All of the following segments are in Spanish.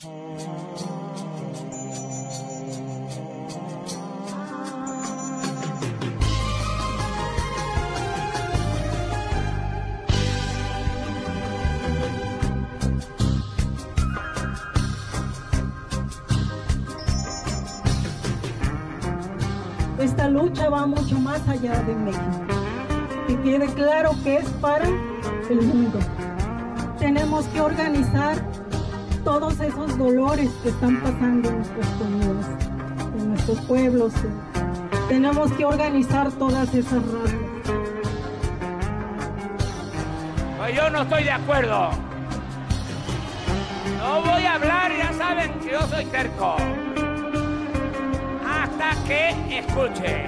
Esta lucha va mucho más allá de México. Que quede claro que es para el mundo. Tenemos que organizar todos esos dolores que están pasando en nuestras comunidades, en nuestros pueblos. Tenemos que organizar todas esas razas. Pues yo no estoy de acuerdo. No voy a hablar, ya saben que yo soy terco hasta que escuche.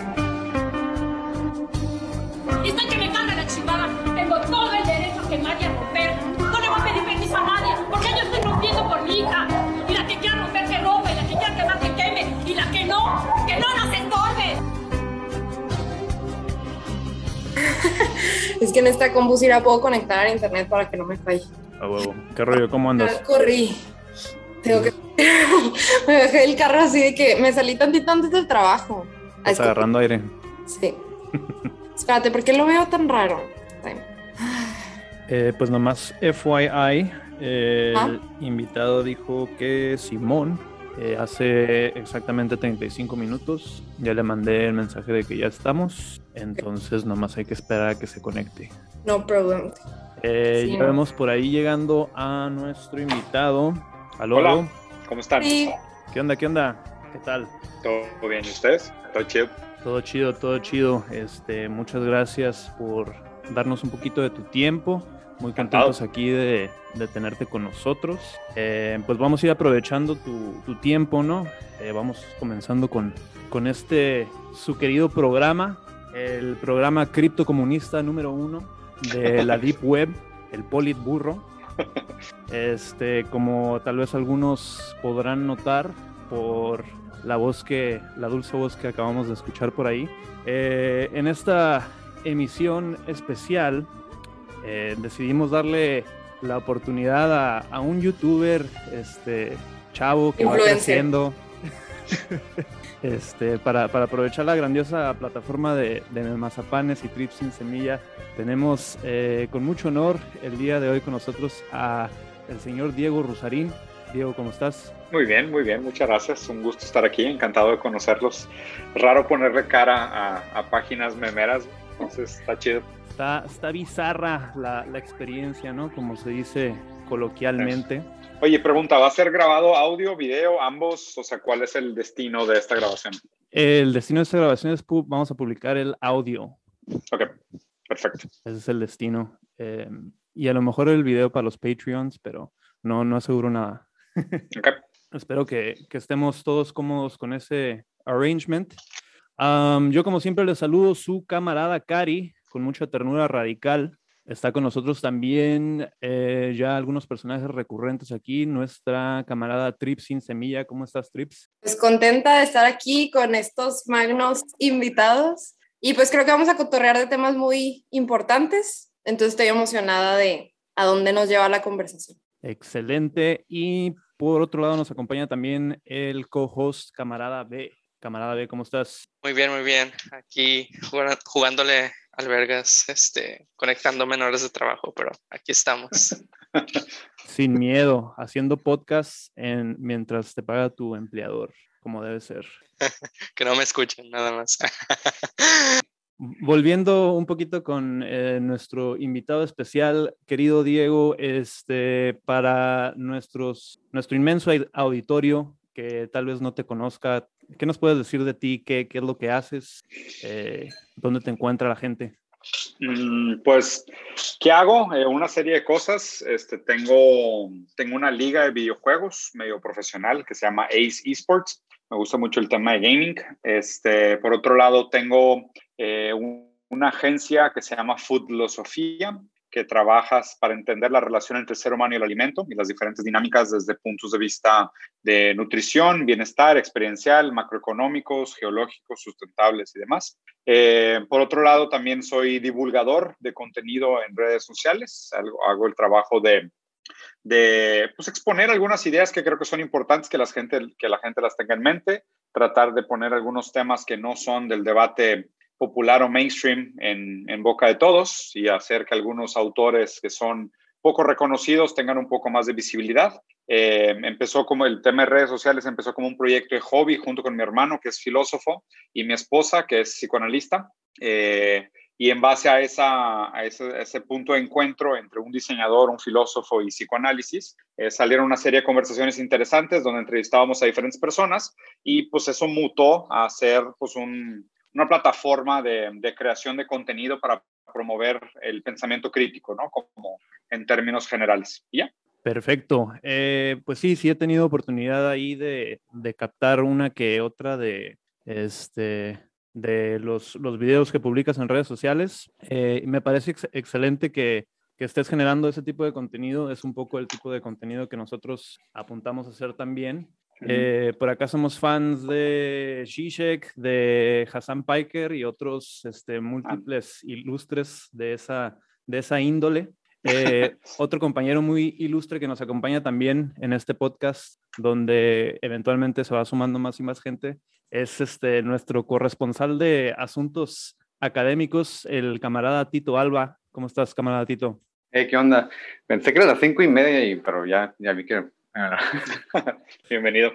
Dicen que me carga la chingada. Tengo todo el derecho y a romper. No le voy a pedir permiso a nadie, porque yo hija. Y la que quiera romper, que rompa. Y la que quiera quemar, que queme. Y la que no, que no nos estorbe. es que en esta compusira puedo conectar a internet para que no me falle. A huevo. ¿Qué rollo? ¿Cómo andas? Corrí. Tengo que. me dejé el carro así de que me salí tantito antes del trabajo. ¿Estás agarrando aire? Sí. Espérate, ¿por qué lo veo tan raro? Eh, pues nomás FYI, el ¿Ah? invitado dijo que Simón eh, hace exactamente 35 minutos ya le mandé el mensaje de que ya estamos, entonces nomás hay que esperar a que se conecte. No problem. Eh, Sí. ya vemos por ahí llegando a nuestro invitado. Aló, Hola. ¿Cómo están? Sí. ¿Qué onda? ¿Qué onda? ¿Qué tal? ¿Todo bien? ¿Y ustedes? ¿Todo chido? Todo chido, todo chido. Este, muchas gracias por darnos un poquito de tu tiempo. Muy contentos aquí de, de tenerte con nosotros. Eh, pues vamos a ir aprovechando tu, tu tiempo, ¿no? Eh, vamos comenzando con, con este, su querido programa, el programa criptocomunista número uno de la Deep Web, el Politburro. Este, como tal vez algunos podrán notar por la voz que, la dulce voz que acabamos de escuchar por ahí. Eh, en esta emisión especial eh, decidimos darle la oportunidad a, a un youtuber, este chavo que va creciendo. Este, para, para aprovechar la grandiosa plataforma de, de Mazapanes y Trips sin Semilla, tenemos eh, con mucho honor el día de hoy con nosotros a el señor Diego Rusarín. Diego, ¿cómo estás? Muy bien, muy bien. Muchas gracias. Un gusto estar aquí. Encantado de conocerlos. Raro ponerle cara a, a páginas memeras. Entonces está chido. Está, está bizarra la, la experiencia, ¿no? Como se dice coloquialmente. Oye, pregunta, ¿va a ser grabado audio, video, ambos? O sea, ¿cuál es el destino de esta grabación? El destino de esta grabación es vamos a publicar el audio. Ok, perfecto. Ese es el destino. Eh, y a lo mejor el video para los Patreons, pero no, no aseguro nada. Ok. Espero que, que estemos todos cómodos con ese arrangement. Am, yo, como siempre, les saludo su camarada Cari, con mucha ternura radical. Está con nosotros también eh, ya algunos personajes recurrentes aquí. Nuestra camarada Trips sin semilla. ¿Cómo estás, Trips? Pues contenta de estar aquí con estos magnos invitados. Y pues creo que vamos a cotorrear de temas muy importantes. Entonces estoy emocionada de a dónde nos lleva la conversación. Excelente. Y por otro lado nos acompaña también el co-host camarada B. Camarada B, ¿cómo estás? Muy bien, muy bien. Aquí jugándole albergas, este, conectando menores de trabajo, pero aquí estamos. Sin miedo, haciendo podcast en, mientras te paga tu empleador, como debe ser. que no me escuchen, nada más. Volviendo un poquito con eh, nuestro invitado especial, querido Diego, este, para nuestros, nuestro inmenso aud- auditorio tal vez no te conozca, ¿qué nos puedes decir de ti? ¿Qué, qué es lo que haces? Eh, ¿Dónde te encuentra la gente? Mm, Pues, ¿qué hago? Eh, una serie de cosas. Este, tengo, tengo una liga de videojuegos medio profesional que se llama Ace Esports. Me gusta mucho el tema de gaming. Este, por otro lado, tengo eh, un- una agencia que se llama Foodlosofía, que trabajas para entender la relación entre el ser humano y el alimento y las diferentes dinámicas desde puntos de vista de nutrición, bienestar, experiencial, macroeconómicos, geológicos, sustentables y demás. Eh, por otro lado, también soy divulgador de contenido en redes sociales. Hago, el trabajo de de pues, exponer algunas ideas que creo que son importantes que la, gente, que la gente las tenga en mente, tratar de poner algunos temas que no son del debate popular o mainstream en, en boca de todos y hacer que algunos autores que son poco reconocidos tengan un poco más de visibilidad. Eh, empezó como el tema de redes sociales, empezó como un proyecto de hobby junto con mi hermano, que es filósofo, y mi esposa, que es psicoanalista. Eh, y en base a, esa, a ese, punto de encuentro entre un diseñador, un filósofo y psicoanálisis, eh, salieron una serie de conversaciones interesantes donde entrevistábamos a diferentes personas y pues eso mutó a ser pues una plataforma de, creación de contenido para promover el pensamiento crítico, ¿no? Como en términos generales. ¿Ya? Perfecto. Eh, pues sí, sí he tenido oportunidad ahí de, de captar una que otra de, este, de los, los videos que publicas en redes sociales. Eh, me parece excelente que, que, estés generando ese tipo de contenido. Es un poco el tipo de contenido que nosotros apuntamos a hacer también. Eh, por acá somos fans de Zizek, de Hassan Piker y otros este, ah. múltiples ilustres de esa, de esa índole. Eh, otro compañero muy ilustre que nos acompaña también en este podcast, donde eventualmente se va sumando más y más gente, es este, nuestro corresponsal de asuntos académicos, el camarada Tito Alba. ¿Cómo estás, camarada Tito? Hey, ¿qué onda? Pensé que era las cinco y media, y, pero ya, ya vi que... Bienvenido.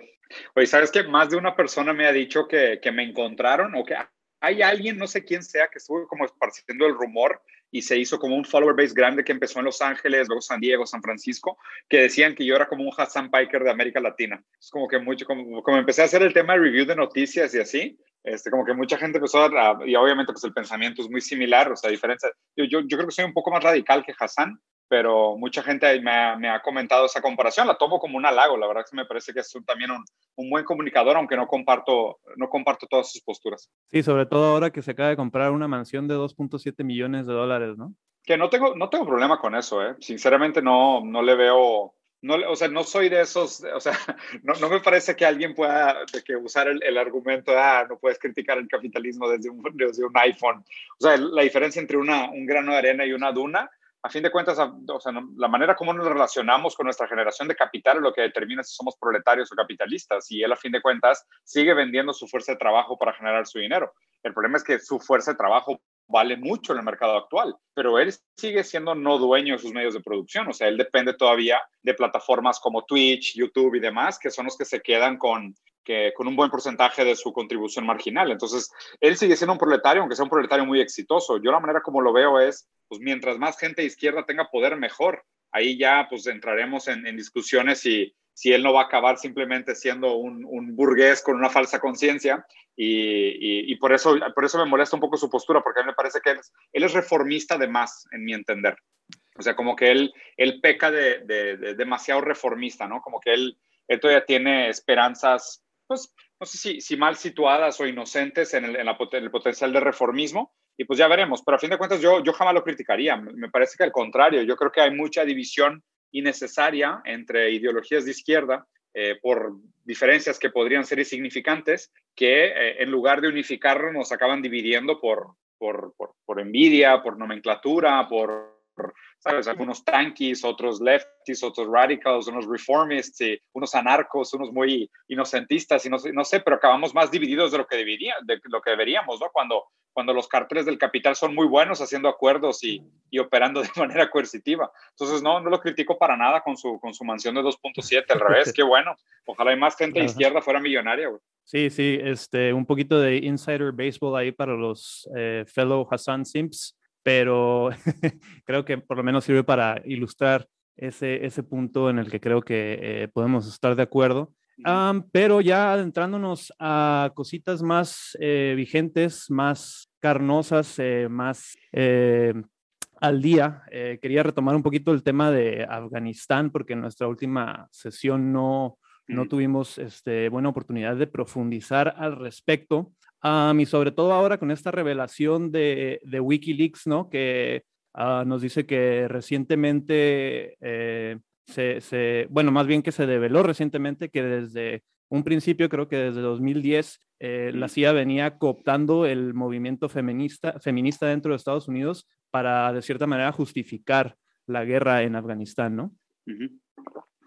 Oye, ¿sabes que Más de una persona me ha dicho que, que me encontraron o que hay alguien, no sé quién sea, que estuvo como esparciendo el rumor y se hizo como un follower base grande que empezó en Los Ángeles, luego San Diego, San Francisco, que decían que yo era como un Hassan Piker de América Latina. Es como que mucho, como, como empecé a hacer el tema de review de noticias y así, este, como que mucha gente empezó a, y obviamente pues el pensamiento es muy similar, o sea, diferencia, yo, yo, yo creo que soy un poco más radical que Hassan, pero mucha gente me ha, me ha, comentado esa comparación, la tomo como un halago, la verdad que me parece que es también un, un, buen comunicador, aunque no comparto, no comparto todas sus posturas. Sí, sobre todo ahora que se acaba de comprar una mansión de 2.7 millones de dólares, ¿no? Que no tengo, no tengo problema con eso, ¿eh? Sinceramente no, no le veo, no, o sea, no soy de esos, o sea, no, no me parece que alguien pueda de que usar el, el, argumento de, ah, no puedes criticar el capitalismo desde un, desde un iPhone. O sea, la diferencia entre una, un grano de arena y una duna, a fin de cuentas, la manera como nos relacionamos con nuestra generación de capital es lo que determina si somos proletarios o capitalistas. Y él, a fin de cuentas, sigue vendiendo su fuerza de trabajo para generar su dinero. El problema es que su fuerza de trabajo vale mucho en el mercado actual, pero él sigue siendo no dueño de sus medios de producción. O sea, él depende todavía de plataformas como Twitch, YouTube y demás, que son los que se quedan con, que, con un buen porcentaje de su contribución marginal. Entonces, él sigue siendo un proletario, aunque sea un proletario muy exitoso. Yo la manera como lo veo es, pues mientras más gente de izquierda tenga poder, mejor. Ahí ya pues entraremos en, discusiones y si él no va a acabar simplemente siendo un, un burgués con una falsa conciencia. Y, y, por, eso, por eso me molesta un poco su postura, porque a mí me parece que él es, él es reformista de más, en mi entender. O sea, como que él, él peca de, de, demasiado reformista, ¿no? Como que él, él todavía tiene esperanzas, pues, no sé si, mal situadas o inocentes en el, potencial de reformismo, y pues ya veremos, pero a fin de cuentas yo, yo jamás lo criticaría, me parece que al contrario, yo creo que hay mucha división innecesaria entre ideologías de izquierda eh, por diferencias que podrían ser insignificantes, que eh, en lugar de unificarnos nos acaban dividiendo por, por, por envidia, por nomenclatura, por ¿sabes? Algunos tanquis, otros lefties, otros radicals, unos reformists, y unos anarcos, unos muy inocentistas, y no, no, sé, pero acabamos más divididos de lo que, debería, de lo que deberíamos, ¿no? Cuando, cuando los carteles del capital son muy buenos haciendo acuerdos y, y operando de manera coercitiva. Entonces, no, no lo critico para nada con su, con su mansión de 2.7, al revés, qué bueno. Ojalá hay más gente de izquierda fuera millonaria, güey. Sí, sí, este, un poquito de insider baseball ahí para los eh, fellow Hassan Simps pero creo que por lo menos sirve para ilustrar ese, ese punto en el que creo que eh, podemos estar de acuerdo. pero ya adentrándonos a cositas más eh, vigentes, más carnosas, eh, más al día, quería retomar un poquito el tema de Afganistán, porque en nuestra última sesión no, no tuvimos este, buena oportunidad de profundizar al respecto y sobre todo ahora con esta revelación de, de Wikileaks, ¿no? Que uh, nos dice que recientemente eh, se, se, bueno, más bien que se develó recientemente que desde un principio, creo que desde 2010, eh, la CIA venía cooptando el movimiento feminista, feminista dentro de Estados Unidos para, de cierta manera, justificar la guerra en Afganistán, ¿no?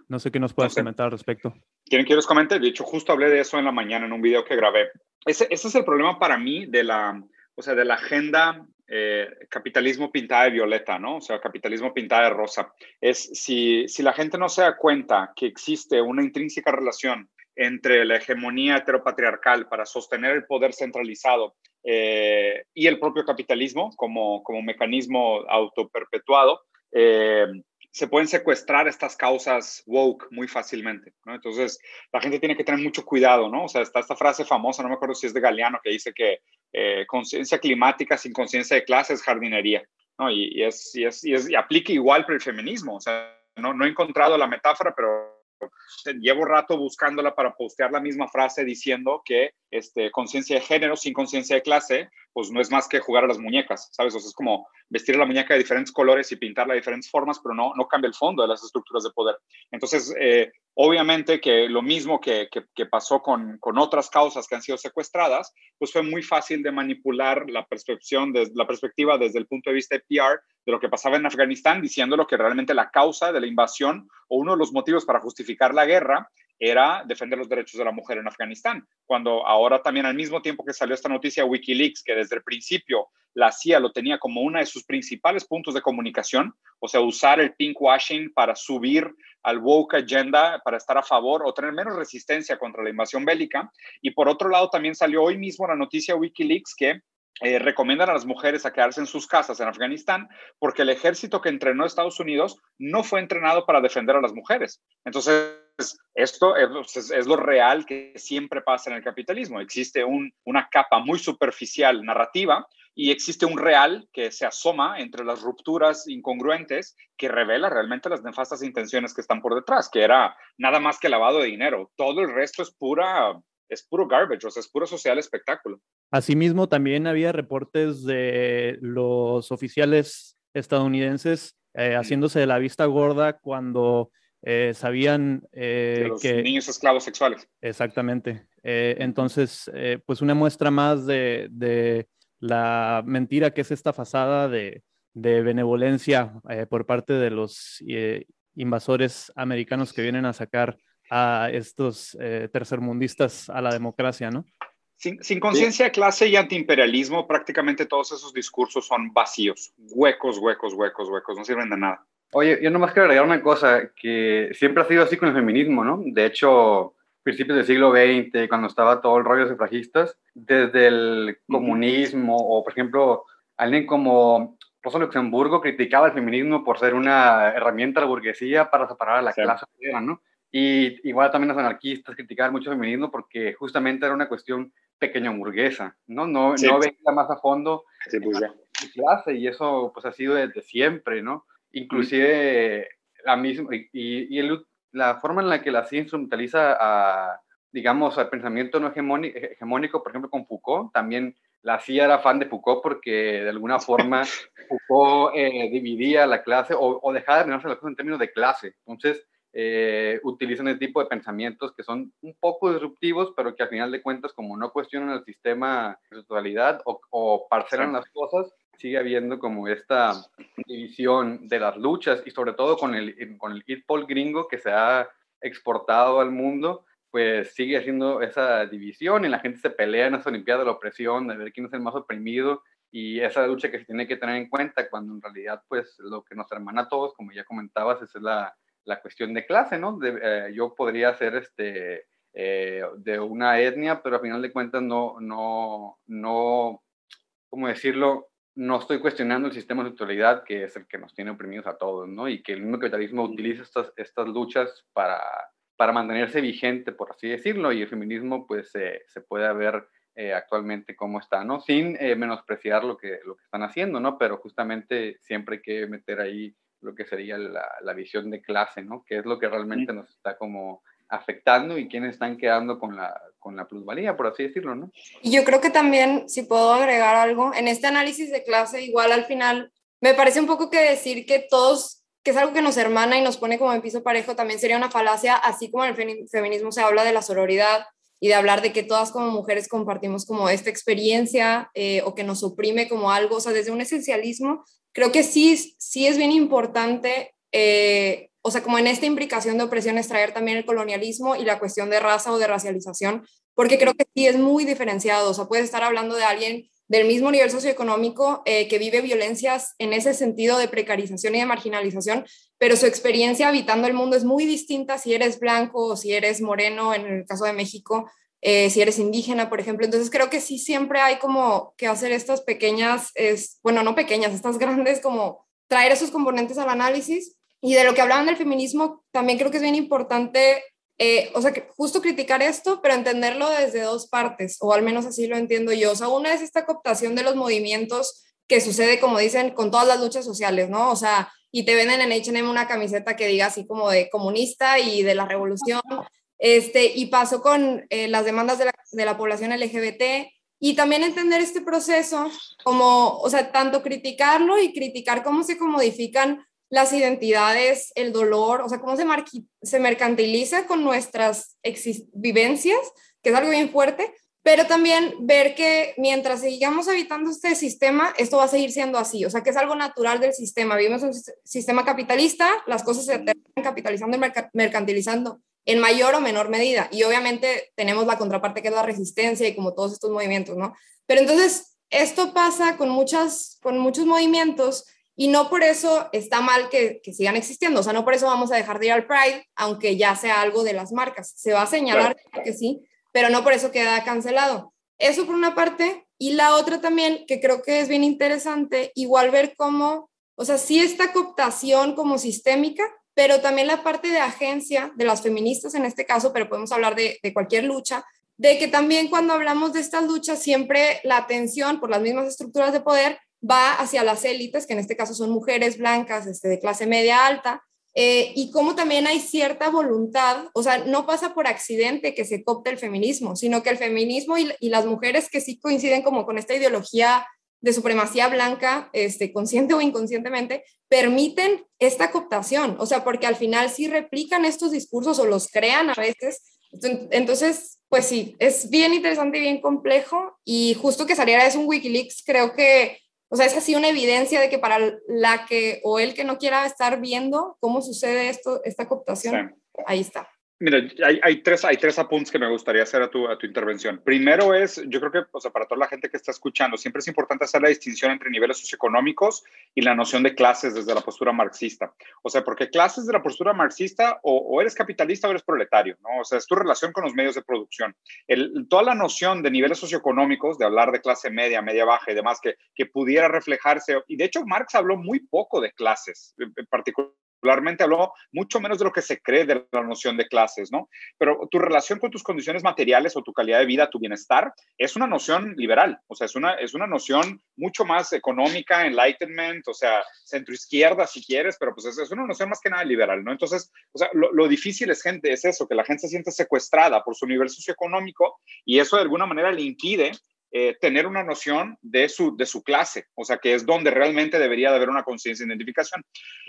No sé qué nos puedas comentar al respecto. ¿Quieren que os comente? De hecho, justo hablé de eso en la mañana en un video que grabé. Ese, ese es el problema para mí de la, o sea, de la agenda eh, capitalismo pintada de violeta, ¿no? O sea, capitalismo pintada de rosa. Es si, si la gente no se da cuenta que existe una intrínseca relación entre la hegemonía heteropatriarcal para sostener el poder centralizado eh, y el propio capitalismo como, como mecanismo autoperpetuado, eh, se pueden secuestrar estas causas woke muy fácilmente, ¿no? Entonces, la gente tiene que tener mucho cuidado, ¿no? O sea, está esta frase famosa, no me acuerdo si es de Galeano, que dice que eh, conciencia climática sin conciencia de clase es jardinería, ¿no? Y, es, y, es, y, es, y aplica igual para el feminismo, o sea, no, no he encontrado la metáfora, pero llevo rato buscándola para postear la misma frase diciendo que este, conciencia de género sin conciencia de clase, pues no es más que jugar a las muñecas, ¿sabes? O sea, es como vestir a la muñeca de diferentes colores y pintarla de diferentes formas, pero no, no cambia el fondo de las estructuras de poder. Entonces, eh, obviamente que lo mismo que, que, pasó con, con, otras causas que han sido secuestradas, pues fue muy fácil de manipular la percepción, desde, la perspectiva desde el punto de vista de PR de lo que pasaba en Afganistán, diciéndolo que realmente la causa de la invasión o uno de los motivos para justificar la guerra era defender los derechos de la mujer en Afganistán, cuando ahora también al mismo tiempo que salió esta noticia Wikileaks, que desde el principio la CIA lo tenía como uno de sus principales puntos de comunicación, o sea, usar el pinkwashing para subir al woke agenda, para estar a favor o tener menos resistencia contra la invasión bélica. Y por otro lado, también salió hoy mismo la noticia Wikileaks que eh, recomiendan a las mujeres a quedarse en sus casas en Afganistán porque el ejército que entrenó Estados Unidos no fue entrenado para defender a las mujeres. Entonces, esto es, lo real que siempre pasa en el capitalismo. Existe una capa muy superficial narrativa y existe un real que se asoma entre las rupturas incongruentes que revela realmente las nefastas intenciones que están por detrás, que era nada más que lavado de dinero. Todo el resto es pura es puro garbage, o sea, es puro social espectáculo. Asimismo, también había reportes de los oficiales estadounidenses eh, haciéndose de la vista gorda cuando eh, sabían eh, los que... Niños esclavos sexuales. Exactamente. Eh, entonces, pues una muestra más de, de, la mentira que es esta fasada de, de benevolencia por parte de los invasores americanos que vienen a sacar a estos tercermundistas a la democracia, ¿no? Sin, sin conciencia de clase y antiimperialismo, prácticamente todos esos discursos son vacíos, huecos, huecos, huecos, huecos, no sirven de nada. Oye, yo nomás quiero agregar una cosa, que siempre ha sido así con el feminismo, ¿no? De hecho, principios del siglo XX, cuando estaba todo el rollo de sufragistas, desde el comunismo, o por ejemplo, alguien como Rosa Luxemburgo criticaba el feminismo por ser una herramienta de la burguesía para separar a la clase obrera, ¿no? Y igual también los anarquistas criticaban mucho el feminismo porque justamente era una cuestión pequeño burguesa, ¿no? No, no veía más a fondo sí, pues la clase y eso pues ha sido desde siempre, ¿no? Inclusive la misma, y, y el, la forma en la que la ciencia instrumentaliza a, digamos, al pensamiento no hegemónico, por ejemplo, con Foucault, también la CIA era fan de Foucault porque de alguna forma Foucault eh, dividía la clase o, o dejaba de mirarse las cosas en términos de clase. Entonces, eh, utilizan ese tipo de pensamientos que son un poco disruptivos, pero que al final de cuentas, como no cuestionan el sistema en su totalidad o, o parcelan las cosas, sigue habiendo como esta división de las luchas y sobre todo con el, con el hit pole gringo que se ha exportado al mundo, pues sigue haciendo esa división y la gente se pelea en esa Olimpiada de la opresión, de ver quién es el más oprimido y esa lucha que se tiene que tener en cuenta cuando en realidad pues lo que nos hermana a todos, como ya comentabas, es la, la cuestión de clase, ¿no? De, eh, yo podría ser este, eh, de una etnia, pero a final de cuentas no, no, no, ¿cómo decirlo? No estoy cuestionando el sistema de autoridad que es el que nos tiene oprimidos a todos, ¿no? Y que el mismo capitalismo utiliza estas, estas luchas para, para mantenerse vigente, por así decirlo, y el feminismo pues se puede ver eh, actualmente cómo está, ¿no? Sin eh, menospreciar lo que, lo que están haciendo, ¿no? Pero justamente siempre hay que meter ahí lo que sería la, la visión de clase, ¿no? Que es lo que realmente nos está como afectando y quiénes están quedando con la, con la plusvalía, por así decirlo, ¿no? Y yo creo que también, si puedo agregar algo, en este análisis de clase, igual al final, me parece un poco que decir que todos, que es algo que nos hermana y nos pone como en piso parejo, también sería una falacia, así como en el feminismo se habla de la sororidad y de hablar de que todas como mujeres compartimos como esta experiencia eh, o que nos oprime como algo, o sea, desde un esencialismo, creo que sí, sí es bien importante eh, o sea, como en esta imbricación de opresión es traer también el colonialismo y la cuestión de raza o de racialización, porque creo que sí es muy diferenciado, o sea, puedes estar hablando de alguien del mismo nivel socioeconómico eh, que vive violencias en ese sentido de precarización y de marginalización, pero su experiencia habitando el mundo es muy distinta si eres blanco o si eres moreno, en el caso de México, eh, si eres indígena, por ejemplo. Entonces creo que sí siempre hay como que hacer estas pequeñas, es, bueno, no pequeñas, estas grandes, como traer esos componentes al análisis. Y de lo que hablaban del feminismo, también creo que es bien importante eh, o sea, que justo criticar esto, pero entenderlo desde dos partes, o al menos así lo entiendo yo. O sea, una es esta cooptación de los movimientos que sucede, como dicen, con todas las luchas sociales, ¿no? O sea, y te venden en H&M una camiseta que diga así como de comunista y de la revolución, este, y pasó con eh, las demandas de la, de la población LGBT, y también entender este proceso como, o sea, tanto criticarlo y criticar cómo se comodifican las identidades, el dolor, o sea, cómo se, se mercantiliza con nuestras vivencias, que es algo bien fuerte, pero también ver que mientras sigamos habitando este sistema, esto va a seguir siendo así, o sea, que es algo natural del sistema. Vivimos un sistema capitalista, las cosas se terminan capitalizando y mercantilizando en mayor o menor medida, y obviamente tenemos la contraparte que es la resistencia y como todos estos movimientos, ¿no? Pero entonces, esto pasa con, muchas, con muchos movimientos y no por eso está mal que, sigan existiendo, o sea, no por eso vamos a dejar de ir al Pride, aunque ya sea algo de las marcas. Se va a señalar que sí, pero no por eso queda cancelado. Eso por una parte. Y la otra también, que creo que es bien interesante, igual ver cómo, o sea, sí esta cooptación como sistémica, pero también la parte de agencia de las feministas en este caso, pero podemos hablar de, de cualquier lucha, de que también cuando hablamos de estas luchas, siempre la atención por las mismas estructuras de poder va hacia las élites, que en este caso son mujeres blancas este, de clase media alta, eh, y como también hay cierta voluntad, o sea, no pasa por accidente que se copte el feminismo, sino que el feminismo y, las mujeres que sí coinciden como con esta ideología de supremacía blanca, este, consciente o inconscientemente, permiten esta cooptación, o sea, porque al final sí replican estos discursos o los crean a veces. Entonces, pues sí, es bien interesante y bien complejo, y justo que saliera es un Wikileaks, creo que o sea, es así una evidencia de que para la que o el que no quiera estar viendo cómo sucede esto, esta cooptación, ahí está. Mira, hay, hay, tres, hay tres apuntes que me gustaría hacer a tu, a tu intervención. Primero es, yo creo que o sea, para toda la gente que está escuchando, siempre es importante hacer la distinción entre niveles socioeconómicos y la noción de clases desde la postura marxista. O sea, porque clases de la postura marxista o, o eres capitalista o eres proletario, ¿no? O sea, es tu relación con los medios de producción. El, toda la noción de niveles socioeconómicos, de hablar de clase media, media baja y demás, que, que pudiera reflejarse, y de hecho Marx habló muy poco de clases, en particular particularmente habló mucho menos de lo que se cree de la noción de clases, ¿no? Pero tu relación con tus condiciones materiales o tu calidad de vida, tu bienestar, es una noción liberal, o sea, es una, es una noción mucho más económica, enlightenment, o sea, centroizquierda si quieres, pero pues es, una noción más que nada liberal, ¿no? Entonces, o sea, lo, lo difícil es, gente, es eso, que la gente se siente secuestrada por su nivel socioeconómico y eso de alguna manera le impide eh, tener una noción de su, de su clase, o sea, que es donde realmente debería de haber una conciencia de identificación.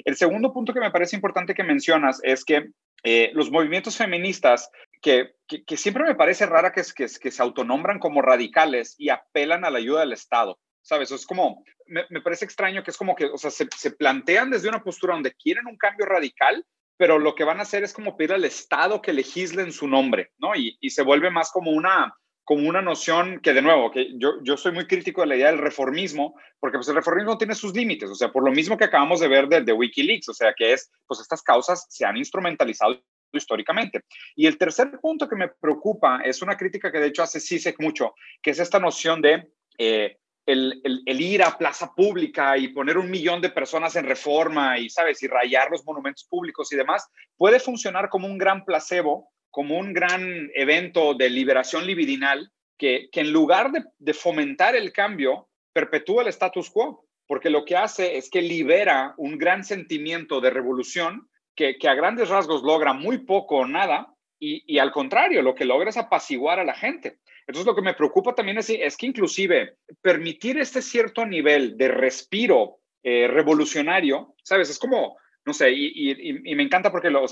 El segundo punto que me parece importante que mencionas es que eh, los movimientos feministas, que, que, siempre me parece rara que, que, que se autonombran como radicales y apelan a la ayuda del Estado. ¿Sabes? Es como, me, me, parece extraño que es como que, o sea, se, se plantean desde una postura donde quieren un cambio radical, pero lo que van a hacer es como pedir al Estado que legisle en su nombre, ¿no? Y, y se vuelve más como una, como una noción que, de nuevo, que yo, yo soy muy crítico de la idea del reformismo, porque pues el reformismo tiene sus límites, o sea, por lo mismo que acabamos de ver de, de Wikileaks, o sea, que es, pues estas causas se han instrumentalizado históricamente. Y el tercer punto que me preocupa es una crítica que de hecho hace CISEC mucho, que es esta noción de eh, el, el, el, ir a plaza pública y poner un millón de personas en reforma y, ¿sabes? Y rayar los monumentos públicos y demás, puede funcionar como un gran placebo como un gran evento de liberación libidinal que, que en lugar de, fomentar el cambio, perpetúa el status quo, porque lo que hace es que libera un gran sentimiento de revolución que, que a grandes rasgos logra muy poco o nada, y, y, al contrario, lo que logra es apaciguar a la gente. Entonces, lo que me preocupa también es, es que inclusive permitir este cierto nivel de respiro eh, revolucionario, ¿sabes? Es como, no sé, y, me encanta porque lo,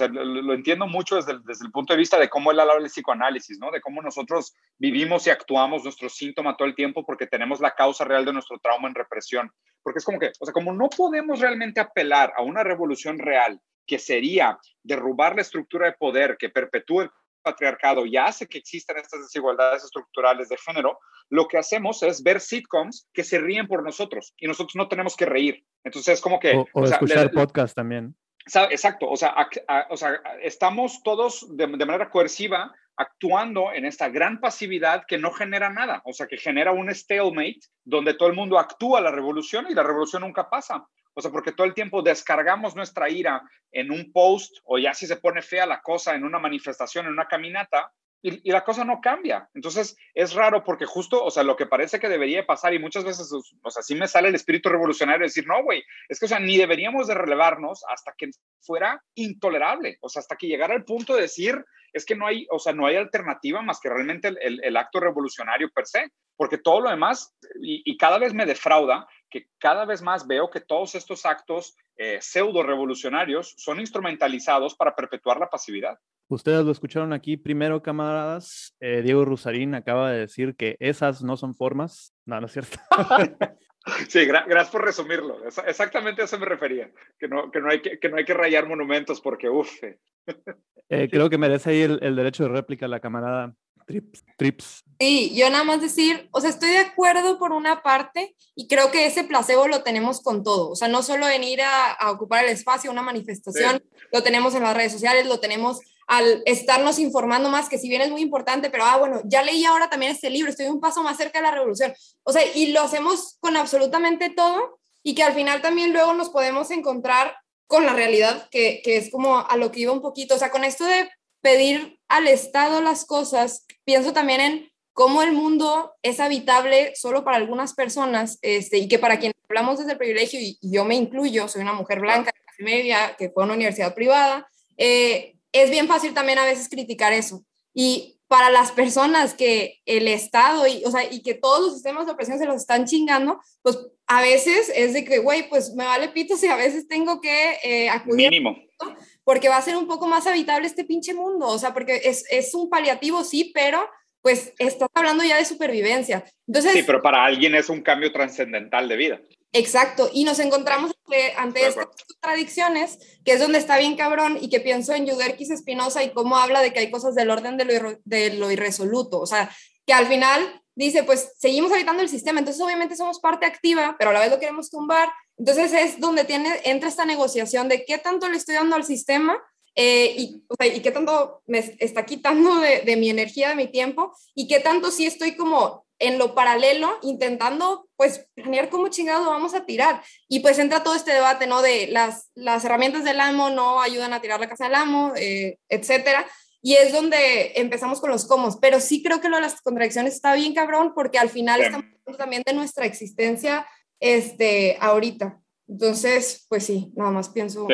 entiendo mucho desde el, punto de vista de cómo él habla del psicoanálisis, ¿no? De cómo nosotros vivimos y actuamos nuestro síntoma todo el tiempo porque tenemos la causa real de nuestro trauma en represión. Porque es como que, o sea, como no podemos realmente apelar a una revolución real que sería derrubar la estructura de poder que perpetúa patriarcado y hace que existan estas desigualdades estructurales de género, lo que hacemos es ver sitcoms que se ríen por nosotros y nosotros no tenemos que reír. Entonces es como que... O, escuchar podcast también. Exacto, o sea, o sea estamos todos de, de, manera coerciva actuando en esta gran pasividad que no genera nada, o sea, que genera un stalemate donde todo el mundo actúa la revolución y la revolución nunca pasa. O sea, porque todo el tiempo descargamos nuestra ira en un post o ya si se pone fea la cosa en una manifestación, en una caminata, y, la cosa no cambia. Entonces, es raro porque justo, o sea, lo que parece que debería pasar y muchas veces, o sea, sí me sale el espíritu revolucionario de decir, no, güey, es que, o sea, ni deberíamos de relevarnos hasta que fuera intolerable, o sea, hasta que llegara al punto de decir, es que no hay, o sea, no hay alternativa más que realmente el, el, acto revolucionario per se, porque todo lo demás, y, cada vez me defrauda, que cada vez más veo que todos estos actos eh, pseudo revolucionarios son instrumentalizados para perpetuar la pasividad. Ustedes lo escucharon aquí primero, camaradas. Eh, Diego Rusarín acaba de decir que esas no son formas. No, no es cierto. sí, gracias por resumirlo. exactamente a eso me refería. Que no, que no, hay, que, que no hay que rayar monumentos porque, uff. Eh, creo que merece ahí el, el, derecho de réplica la camarada Trips, Trips. Sí, yo nada más decir, o sea, estoy de acuerdo por una parte y creo que ese placebo lo tenemos con todo. O sea, no solo en ir a, a ocupar el espacio, una manifestación, lo tenemos en las redes sociales, lo tenemos al estarnos informando más, que si bien es muy importante, pero, ah, bueno, ya leí ahora también este libro, estoy un paso más cerca de la revolución. O sea, y lo hacemos con absolutamente todo y que al final también luego nos podemos encontrar con la realidad, que, que es como a lo que iba un poquito. O sea, con esto de pedir al Estado las cosas, pienso también en cómo el mundo es habitable solo para algunas personas este, y que para quienes hablamos desde el privilegio, y, yo me incluyo, soy una mujer blanca, media, que fue a una universidad privada, eh, es bien fácil también a veces criticar eso. Y para las personas que el Estado y, o sea, y que todos los sistemas de opresión se los están chingando, pues a veces es de que, güey, pues me vale pito si a veces tengo que eh, acudir. Mínimo. Porque va a ser un poco más habitable este pinche mundo, o sea, porque es, es un paliativo, sí, pero pues estás hablando ya de supervivencia. Entonces, sí, pero para alguien es un cambio trascendental de vida. Exacto, y nos encontramos ante, estas contradicciones, que es donde está bien cabrón, y que pienso en Yuderquis Espinosa y cómo habla de que hay cosas del orden de lo, de lo irresoluto, o sea, que al final dice, pues seguimos habitando el sistema, entonces obviamente somos parte activa, pero a la vez lo queremos tumbar, entonces es donde tiene, entra esta negociación de qué tanto le estoy dando al sistema eh, y, y, qué tanto me está quitando de, de, mi energía, de mi tiempo, y qué tanto sí estoy como en lo paralelo intentando pues planear cómo chingado vamos a tirar. Y pues entra todo este debate, ¿no? De las, las herramientas del amo no ayudan a tirar la casa del amo, eh, etcétera. Y es donde empezamos con los cómo. Pero sí creo que lo de las contradicciones está bien cabrón porque al final estamos hablando también de nuestra existencia este, ahorita. Entonces, pues sí, nada más pienso.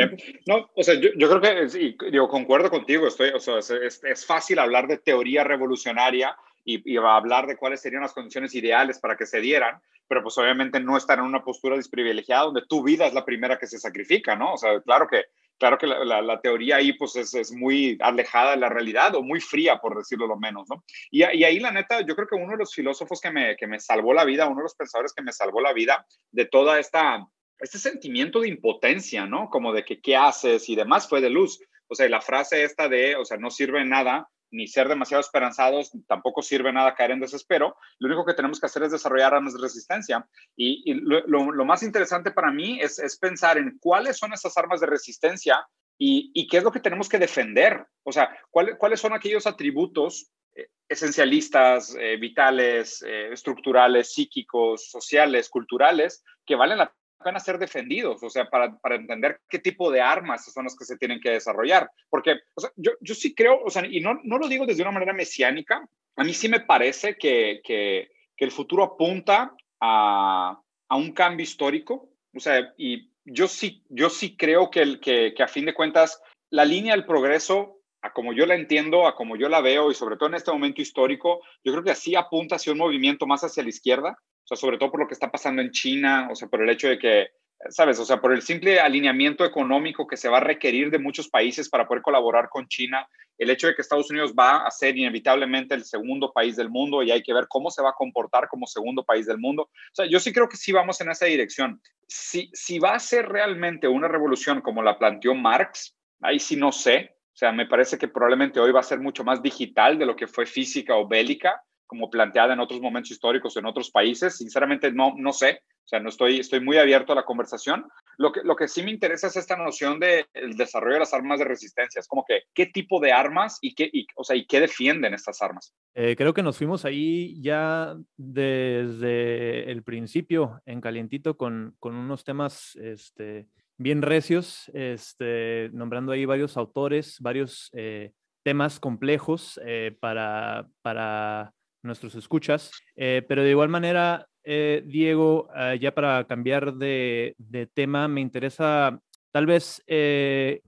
No, o sea, yo, yo creo que, y, digo, concuerdo contigo, estoy, o sea, es, es, fácil hablar de teoría revolucionaria y, y va a hablar de cuáles serían las condiciones ideales para que se dieran, pero pues obviamente no estar en una postura desprivilegiada donde tu vida es la primera que se sacrifica, ¿no? O sea, claro que, claro que la, teoría ahí pues es, es, muy alejada de la realidad o muy fría, por decirlo lo menos, ¿no? Y, y, ahí la neta, yo creo que uno de los filósofos que me, que me salvó la vida, uno de los pensadores que me salvó la vida de toda esta este sentimiento de impotencia, ¿no? Como de que qué haces y demás fue de luz. O sea, la frase esta de, o sea, no sirve nada ni ser demasiado esperanzados, tampoco sirve nada caer en desespero. Lo único que tenemos que hacer es desarrollar armas de resistencia. Y, lo, más interesante para mí es, pensar en cuáles son esas armas de resistencia y, y qué es lo que tenemos que defender. O sea, ¿cuál, cuáles son aquellos atributos eh, esencialistas, eh, vitales, eh, estructurales, psíquicos, sociales, culturales, que valen la van a ser defendidos, o sea, para, para, entender qué tipo de armas son las que se tienen que desarrollar. Porque o sea, yo, yo sí creo, o sea, y no, no lo digo desde una manera mesiánica, a mí sí me parece que, que, que el futuro apunta a, a, un cambio histórico, o sea, y yo sí, yo sí creo que, el, que, que a fin de cuentas la línea del progreso a como yo la entiendo, a como yo la veo y sobre todo en este momento histórico, yo creo que así apunta hacia un movimiento más hacia la izquierda, o sea, sobre todo por lo que está pasando en China, o sea, por el hecho de que, ¿sabes? O sea, por el simple alineamiento económico que se va a requerir de muchos países para poder colaborar con China, el hecho de que Estados Unidos va a ser inevitablemente el segundo país del mundo y hay que ver cómo se va a comportar como segundo país del mundo. O sea, yo sí creo que sí vamos en esa dirección. Si, si va a ser realmente una revolución como la planteó Marx, ahí sí no sé. O sea, me parece que probablemente hoy va a ser mucho más digital de lo que fue física o bélica, como planteada en otros momentos históricos en otros países. Sinceramente, no, no sé. O sea, no estoy, estoy muy abierto a la conversación. Lo que, lo que sí me interesa es esta noción del desarrollo de las armas de resistencia. Es como que, ¿qué tipo de armas y qué, o sea, y qué defienden estas armas? Eh, creo que nos fuimos ahí ya desde el principio, en calientito, con, con unos temas este, bien recios, este, nombrando ahí varios autores, varios eh, temas complejos eh, para, para nuestros escuchas, pero de igual manera eh, Diego, ah, ya para cambiar de, tema, me interesa tal vez eh,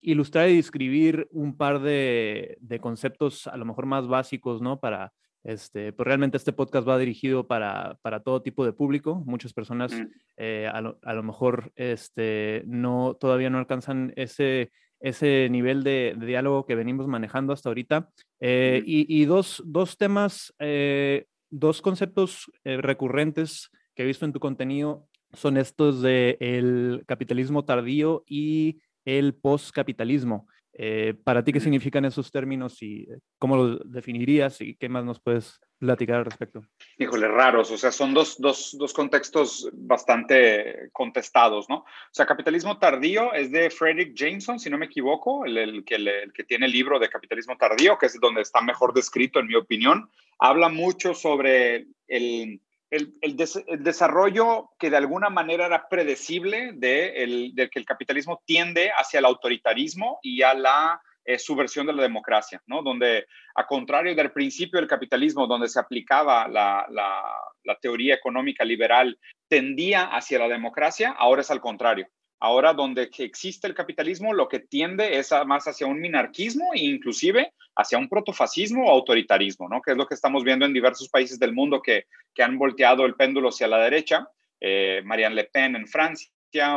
ilustrar y describir un par de, conceptos a lo mejor más básicos, ¿no? Para, este, pues realmente este podcast va dirigido para, todo tipo de público. Muchas personas mm. eh, a, lo, mejor este, no, todavía no alcanzan ese, ese nivel de, diálogo que venimos manejando hasta ahorita. y, dos, dos temas dos conceptos eh, recurrentes que he visto en tu contenido son estos de el capitalismo tardío y el postcapitalismo. Eh, ¿Para ti qué significan esos términos y eh, cómo los definirías y qué más nos puedes platicar al respecto? Híjole, raros, o sea, son dos, dos, dos contextos bastante contestados, ¿no? O sea, capitalismo tardío es de Frederick Jameson, si no me equivoco, el, el que, el que tiene el libro de capitalismo tardío, que es donde está mejor descrito, en mi opinión. Habla mucho sobre el, el, el, desarrollo que de alguna manera era predecible de, el, de, que el capitalismo tiende hacia el autoritarismo y a la eh, subversión de la democracia, ¿no? Donde, a contrario del principio del capitalismo, donde se aplicaba la, la teoría económica liberal, tendía hacia la democracia, ahora es al contrario. Ahora, donde existe el capitalismo, lo que tiende es más hacia un minarquismo e inclusive hacia un protofascismo o autoritarismo, ¿no? Que es lo que estamos viendo en diversos países del mundo que, que han volteado el péndulo hacia la derecha. Eh, Marianne Le Pen en Francia,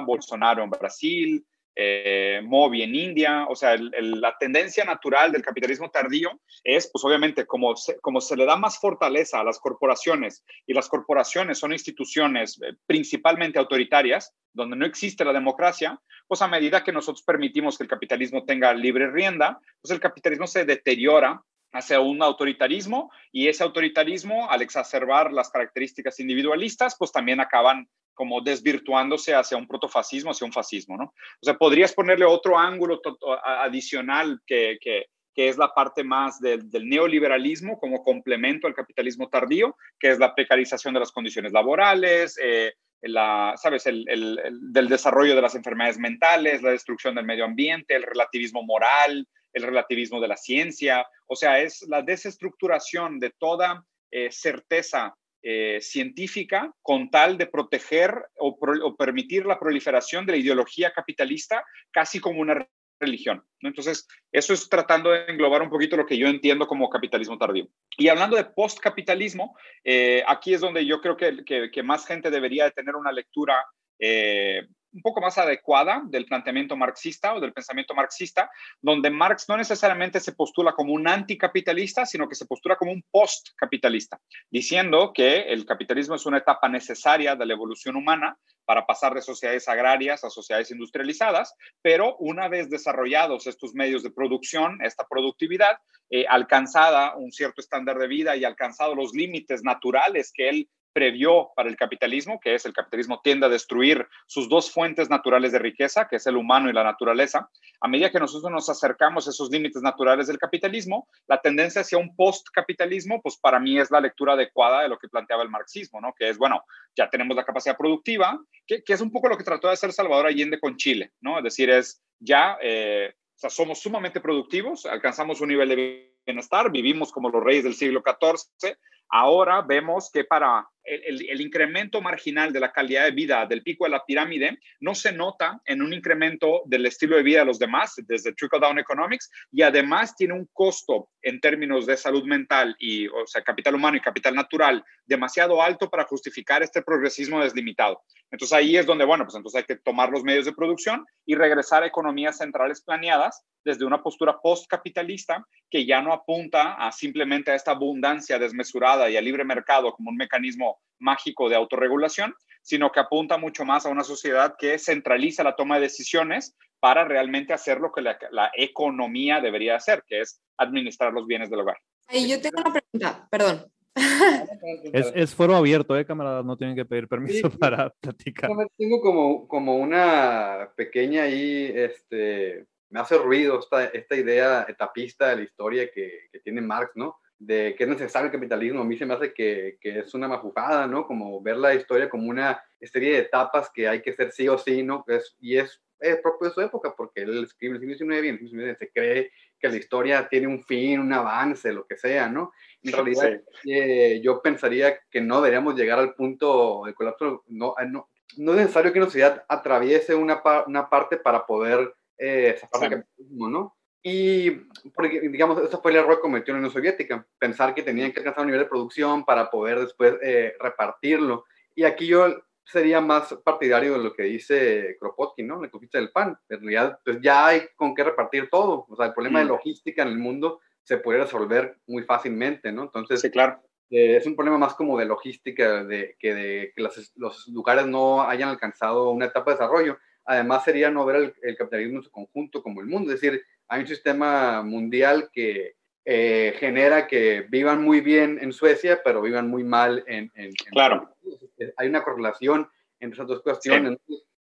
Bolsonaro en Brasil, eh, Moby en India, o sea, la tendencia natural del capitalismo tardío es, pues obviamente, como se, como se le da más fortaleza a las corporaciones y las corporaciones son instituciones eh, principalmente autoritarias, donde no existe la democracia, pues a medida que nosotros permitimos que el capitalismo tenga libre rienda, pues el capitalismo se deteriora hacia un autoritarismo y ese autoritarismo, al exacerbar las características individualistas, pues también acaban como desvirtuándose hacia un protofascismo, hacia un fascismo, ¿no? O sea, podrías ponerle otro ángulo adicional que, que, que, es la parte más del, neoliberalismo como complemento al capitalismo tardío, que es la precarización de las condiciones laborales, eh, la, ¿sabes? El, el, del desarrollo de las enfermedades mentales, la destrucción del medio ambiente, el relativismo moral, el relativismo de la ciencia, o sea, es la desestructuración de toda eh, certeza eh, científica con tal de proteger o, permitir la proliferación de la ideología capitalista casi como una religión. Entonces, eso es tratando de englobar un poquito lo que yo entiendo como capitalismo tardío. Y hablando de postcapitalismo, eh, aquí es donde yo creo que, más gente debería de tener una lectura eh, un poco más adecuada del planteamiento marxista o del pensamiento marxista, donde Marx no necesariamente se postula como un anticapitalista, sino que se postula como un postcapitalista, diciendo que el capitalismo es una etapa necesaria de la evolución humana para pasar de sociedades agrarias a sociedades industrializadas, pero una vez desarrollados estos medios de producción, esta productividad, eh, alcanzada un cierto estándar de vida y alcanzado los límites naturales que él previó para el capitalismo, que es el capitalismo tiende a destruir sus dos fuentes naturales de riqueza, que es el humano y la naturaleza. A medida que nosotros nos acercamos a esos límites naturales del capitalismo, la tendencia hacia un postcapitalismo, pues para mí es la lectura adecuada de lo que planteaba el marxismo, ¿no? Que es, bueno, ya tenemos la capacidad productiva, que, es un poco lo que trató de hacer Salvador Allende con Chile, ¿no? Es decir, es ya, eh, o sea, somos sumamente productivos, alcanzamos un nivel de bienestar, vivimos como los reyes del siglo XIV, Ahora vemos que para el, incremento marginal de la calidad de vida del pico de la pirámide no se nota en un incremento del estilo de vida de los demás, desde Trickle Down Economics, y además tiene un costo en términos de salud mental y, o sea, capital humano y capital natural demasiado alto para justificar este progresismo deslimitado. Entonces ahí es donde, bueno, pues entonces hay que tomar los medios de producción y regresar a economías centrales planeadas desde una postura postcapitalista que ya no apunta a simplemente a esta abundancia desmesurada y al libre mercado como un mecanismo mágico de autorregulación, sino que apunta mucho más a una sociedad que centraliza la toma de decisiones para realmente hacer lo que la, la economía debería hacer, que es administrar los bienes del hogar. Y yo tengo una pregunta, perdón. Es, es, foro abierto, ¿eh, camaradas? No tienen que pedir permiso Sí. para platicar. Tengo como, como una pequeña ahí, este, me hace ruido esta, esta idea etapista de la historia que, que tiene Marx, ¿no? De que es necesario el capitalismo. A mí se me hace que, que es una mafufada, ¿no? Como ver la historia como una serie de etapas que hay que ser sí o sí, ¿no? Es, y es, es propio de su época, porque él escribe en el siglo XIX y en el siglo XIX se cree que la historia tiene un fin, un avance, lo que sea, ¿no? En realidad, eh, yo pensaría que no deberíamos llegar al punto del colapso. No, eh, no, no es necesario que una sociedad atraviese una, una parte para poder eh, zafar Sí. capitalismo, ¿no? Y, porque, digamos, ese fue el error que cometió la Unión Soviética, pensar que tenían que alcanzar un nivel de producción para poder después eh, repartirlo. Y aquí yo sería más partidario de lo que dice Kropotkin, ¿no? La conquista del pan. En realidad, pues ya hay con qué repartir todo. O sea, el problema de Mm. logística en el mundo se puede resolver muy fácilmente, ¿no? Entonces, Sí, claro. eh, es un problema más como de logística, de que, de que las- los lugares no hayan alcanzado una etapa de desarrollo. Además, sería no ver el, el capitalismo en su conjunto como el mundo. Es decir, hay un sistema mundial que eh, genera que vivan muy bien en Suecia, pero vivan muy mal en... en- en- Claro. Hay una correlación entre esas dos cuestiones.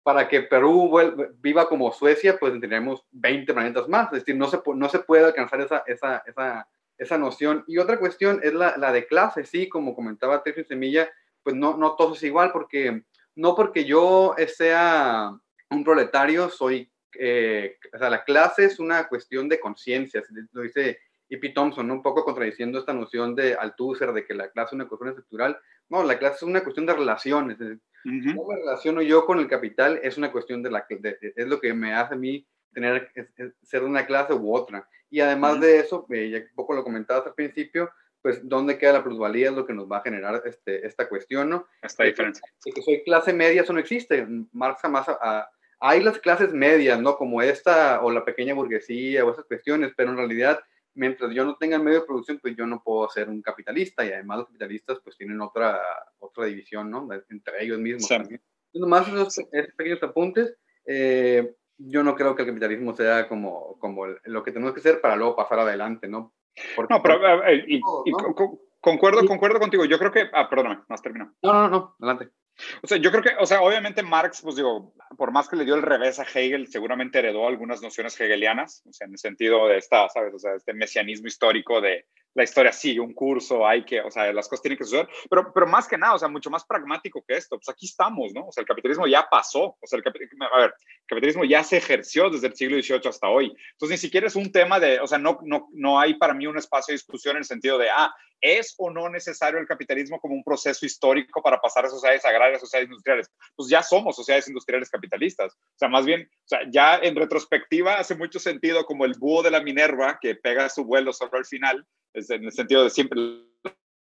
Para que Perú vuelva- viva como Suecia, pues tendríamos 20 planetas más. Es decir, no se, no se puede alcanzar esa, esa, esa, esa noción. Y otra cuestión es la, la de clase, sí, como comentaba Tercio Semilla, pues no, no todo es igual, porque no porque yo sea un proletario, soy, eh, o sea, la clase es una cuestión de conciencia, lo dice E.P. Thompson, ¿no? un poco contradiciendo esta noción de Althusser, de que la clase es una cuestión estructural. No, la clase es una cuestión de relaciones. es decir, Ujú. ¿Cómo me relaciono yo con el capital? Es una cuestión de la de- es lo que me hace a mí tener es- es ser de una clase u otra. Y además Ujú. de eso, eh, ya un poco lo comentabas al principio, pues dónde queda la plusvalía es lo que nos va a generar este, esta cuestión, ¿no? Esta diferencia. De que soy clase media, eso no existe. Marx jamás... a- a- hay las clases medias, ¿no? Como esta o la pequeña burguesía o esas cuestiones, pero en realidad, mientras yo no tenga el medio de producción, pues yo no puedo ser un capitalista y además los capitalistas pues tienen otra, otra división, ¿no? Entre ellos mismos Sí. también. Entonces, nomás esos, esos pequeños apuntes, eh, yo no creo que el capitalismo sea como, como lo que tenemos que hacer para luego pasar adelante, ¿no? Porque- No, pero eh, y- Todo, y ¿no? con- con- concuerdo, concuerdo contigo. Yo creo que, ah, perdóname, más termino. No, no, no, adelante. O sea, yo creo que, o sea, obviamente Marx, pues digo, por más que le dio el revés a Hegel, seguramente heredó algunas nociones hegelianas, o sea, en el sentido de esta, ¿sabes? O sea, este mesianismo histórico de la historia sigue un curso, hay que, o sea, las cosas tienen que suceder, pero, pero más que nada, o sea, mucho más pragmático que esto, pues aquí estamos, ¿no? O sea, el capitalismo ya pasó, o sea, el a ver, el capitalismo ya se ejerció desde el siglo XVIII hasta hoy, entonces ni siquiera es un tema de, o sea, no, no, no hay para mí un espacio de discusión en el sentido de, ah, ¿es o no necesario el capitalismo como un proceso histórico para pasar de sociedades agrarias a sociedades industriales? Pues ya somos sociedades industriales capitalistas. O sea, más bien, o sea, ya en retrospectiva hace mucho sentido como el búho de la Minerva que pega su vuelo solo al final, en el sentido de siempre,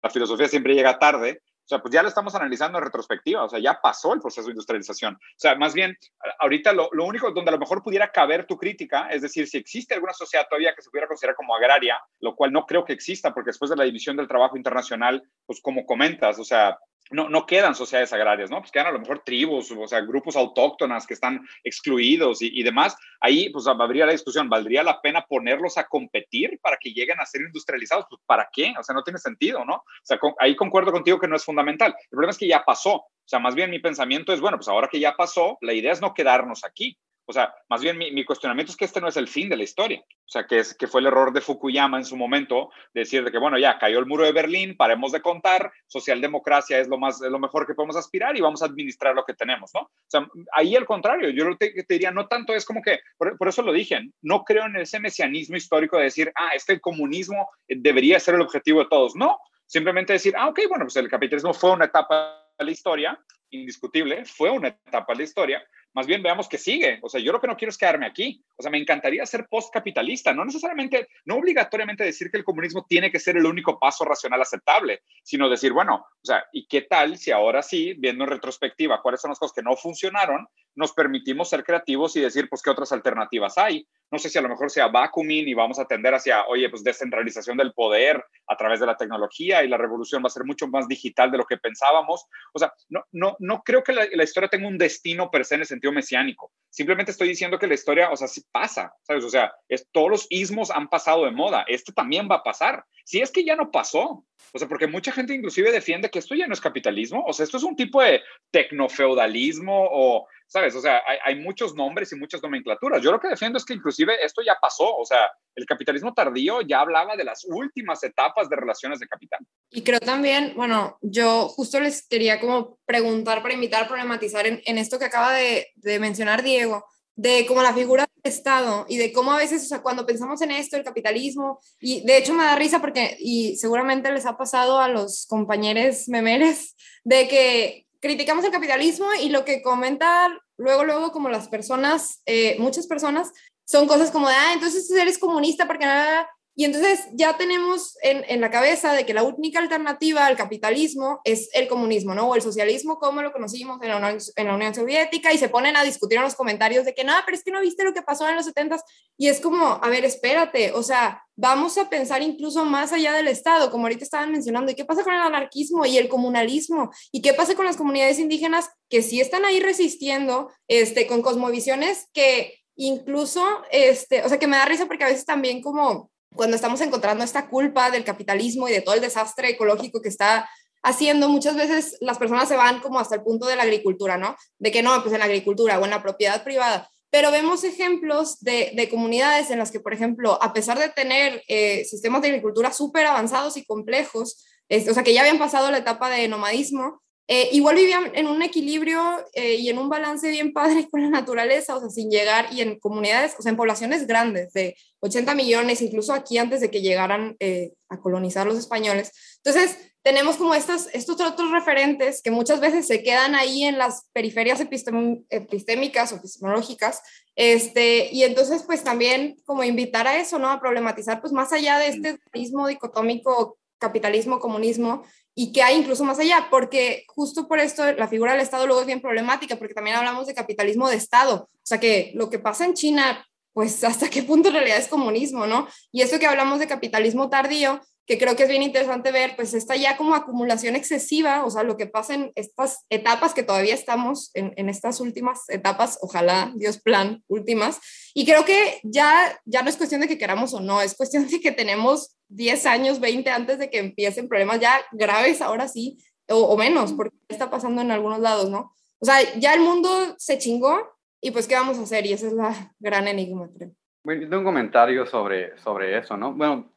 la filosofía siempre llega tarde. O sea, pues ya lo estamos analizando en retrospectiva, o sea, ya pasó el proceso de industrialización. O sea, más bien, ahorita lo, lo único donde a lo mejor pudiera caber tu crítica, es decir, si existe alguna sociedad todavía que se pudiera considerar como agraria, lo cual no creo que exista, porque después de la división del trabajo internacional, pues como comentas, o sea, no, no quedan sociedades agrarias, ¿no? Pues quedan a lo mejor tribus, o sea, grupos autóctonas que están excluidos y, y demás. Ahí, pues, habría la discusión, ¿valdría la pena ponerlos a competir para que lleguen a ser industrializados? Pues, ¿para qué? O sea, no tiene sentido, ¿no? O sea, con- ahí concuerdo contigo que no es fundamental. El problema es que ya pasó. O sea, más bien mi pensamiento es, bueno, pues ahora que ya pasó, la idea es no quedarnos aquí. O sea, más bien mi, mi cuestionamiento es que este no es el fin de la historia. O sea, que, es, que fue el error de Fukuyama en su momento, de decir de que, bueno, ya cayó el muro de Berlín, paremos de contar, socialdemocracia es lo, más, es lo mejor que podemos aspirar y vamos a administrar lo que tenemos, ¿no? O sea, ahí al contrario, yo te, te diría, no tanto es como que, por, por, eso lo dije, no creo en ese mesianismo histórico de decir, ah, este comunismo debería ser el objetivo de todos. No, simplemente decir, ah, ok, bueno, pues el capitalismo fue una etapa de la historia, indiscutible, fue una etapa de la historia, más bien veamos que sigue. O sea, yo lo que no quiero es quedarme aquí. O sea, me encantaría ser postcapitalista, no necesariamente, no obligatoriamente decir que el comunismo tiene que ser el único paso racional aceptable, sino decir, bueno, o sea, ¿y qué tal si ahora sí, viendo en retrospectiva cuáles son las cosas que no funcionaron, nos permitimos ser creativos y decir, pues, qué otras alternativas hay? No sé si a lo mejor sea vacuuming y vamos a tender hacia, oye, pues descentralización del poder a través de la tecnología y la revolución va a ser mucho más digital de lo que pensábamos. O sea, no, no, no creo que la, historia tenga un destino per se en el sentido mesiánico, simplemente estoy diciendo que la historia, o sea, sí pasa, ¿sabes? O sea, es, todos los ismos han pasado de moda, este también va a pasar. Si es que ya no pasó, o sea, porque mucha gente inclusive defiende que esto ya no es capitalismo, o sea, esto es un tipo de tecnofeudalismo o, ¿sabes? O sea, hay, hay, muchos nombres y muchas nomenclaturas. Yo lo que defiendo es que inclusive esto ya pasó, o sea, el capitalismo tardío ya hablaba de las últimas etapas de relaciones de capital. Y creo también, bueno, yo justo les quería como preguntar para invitar a problematizar en, en esto que acaba de, de mencionar Diego, de cómo la figura del Estado y de cómo a veces, o sea, cuando pensamos en esto, el capitalismo, y de hecho me da risa porque, y seguramente les ha pasado a los compañeros memeres, de que criticamos el capitalismo y lo que comentan luego, luego, como las personas, eh, muchas personas, son cosas como de, ah, entonces eres comunista porque nada, y entonces ya tenemos en, en, la cabeza de que la única alternativa al capitalismo es el comunismo, ¿no? O el socialismo como lo conocimos en la, Unión, en la Unión Soviética y se ponen a discutir en los comentarios de que, no, pero es que no viste lo que pasó en los 70 y es como, a ver, espérate, o sea, vamos a pensar incluso más allá del Estado, como ahorita estaban mencionando, ¿y qué pasa con el anarquismo y el comunalismo? ¿Y qué pasa con las comunidades indígenas que sí están ahí resistiendo este, con cosmovisiones que incluso, este, o sea, que me da risa porque a veces también como cuando estamos encontrando esta culpa del capitalismo y de todo el desastre ecológico que está haciendo, muchas veces las personas se van como hasta el punto de la agricultura, ¿no? De que no, pues en la agricultura o en la propiedad privada. Pero vemos ejemplos de, de comunidades en las que, por ejemplo, a pesar de tener eh, sistemas de agricultura súper avanzados y complejos, es, o sea, que ya habían pasado la etapa de nomadismo, eh, igual vivían en un equilibrio eh, y en un balance bien padre con la naturaleza, o sea, sin llegar y en comunidades, o sea, en poblaciones grandes de 80 millones, incluso aquí antes de que llegaran eh, a colonizar los españoles. Entonces, tenemos como estas, estos otros referentes que muchas veces se quedan ahí en las periferias epistémicas o epistemológicas, este, y entonces pues también como invitar a eso, ¿no? A problematizar pues más allá de este mismo dicotómico capitalismo, comunismo, y que hay incluso más allá, porque justo por esto la figura del Estado luego es bien problemática, porque también hablamos de capitalismo de Estado, o sea que lo que pasa en China, pues hasta qué punto en realidad es comunismo, ¿no? Y esto que hablamos de capitalismo tardío, que creo que es bien interesante ver, pues está ya como acumulación excesiva, o sea, lo que pasa en estas etapas que todavía estamos, en, en estas últimas etapas, ojalá, Dios plan, últimas, y creo que ya, ya no es cuestión de que queramos o no, es cuestión de que tenemos 10 años, 20 antes de que empiecen problemas ya graves, ahora sí, o, o menos, porque está pasando en algunos lados, ¿no? O sea, ya el mundo se chingó y pues, ¿qué vamos a hacer? Y esa es la gran enigma, creo. Bueno, yo tengo un comentario sobre, sobre eso, ¿no? Bueno,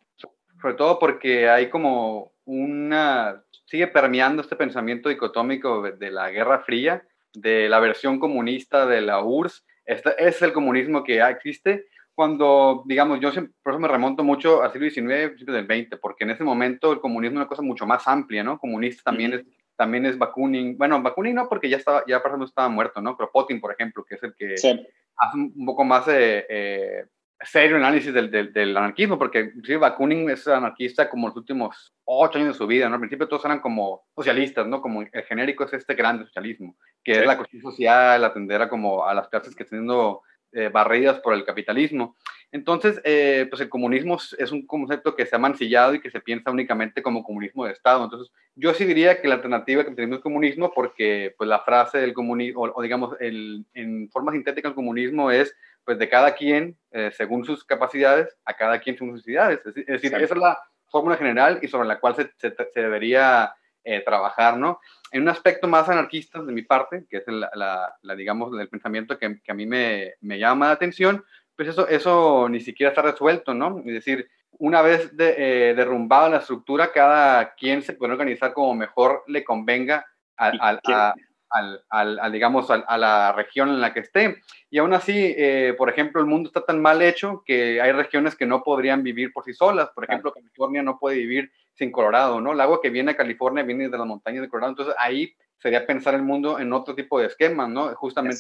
sobre todo porque hay como una, sigue permeando este pensamiento dicotómico de la Guerra Fría, de la versión comunista de la URSS, este es el comunismo que ya existe, cuando, digamos, yo por eso me remonto mucho al siglo XIX, principios del XX, porque en ese momento el comunismo es una cosa mucho más amplia, ¿no? Comunista también es también es Bakunin, bueno, Bakunin no, porque ya estaba, ya por ejemplo estaba muerto, ¿no? Pero Putin, por ejemplo, que es el que sí. hace un poco más eh, eh, serio análisis del, del, del, anarquismo, porque inclusive Bakunin es anarquista como los últimos ocho años de su vida, ¿no? Al principio todos eran como socialistas, ¿no? Como el genérico es este grande socialismo, que sí. es la cuestión social, atender a como a las clases que están siendo eh, barridas por el capitalismo. Entonces, eh, pues el comunismo es un concepto que se ha mancillado y que se piensa únicamente como comunismo de Estado. Entonces, yo sí diría que la alternativa al capitalismo es comunismo porque pues la frase del comunismo, o, o, digamos, el, en forma sintética el comunismo es pues de cada quien eh, según sus capacidades, a cada quien según sus necesidades. Es, es decir, sí. esa es la fórmula general y sobre la cual se, se, se debería eh, trabajar, ¿no? En un aspecto más anarquista de mi parte, que es la, la, la digamos, del pensamiento que, que, a mí me, me llama la atención, pues eso, eso ni siquiera está resuelto, ¿no? Es decir, una vez de, eh, derrumbada la estructura, cada quien se puede organizar como mejor le convenga a, a, a, al, al, al, digamos, al, a la región en la que esté. Y aún así, eh, por ejemplo, el mundo está tan mal hecho que hay regiones que no podrían vivir por sí solas. Por ejemplo, California no puede vivir sin Colorado, ¿no? El agua que viene a California viene de las montañas de Colorado. Entonces, ahí sería pensar el mundo en otro tipo de esquemas, ¿no? Justamente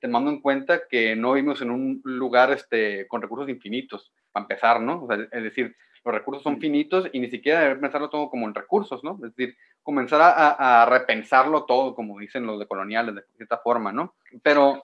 tomando en cuenta que no vivimos en un lugar este, con recursos infinitos, para empezar, ¿no? O sea, es decir, los recursos son finitos y ni siquiera debe pensarlo todo como en recursos, ¿no? Es decir, comenzar a, a, repensarlo todo, como dicen los de coloniales, de cierta forma, ¿no? Pero,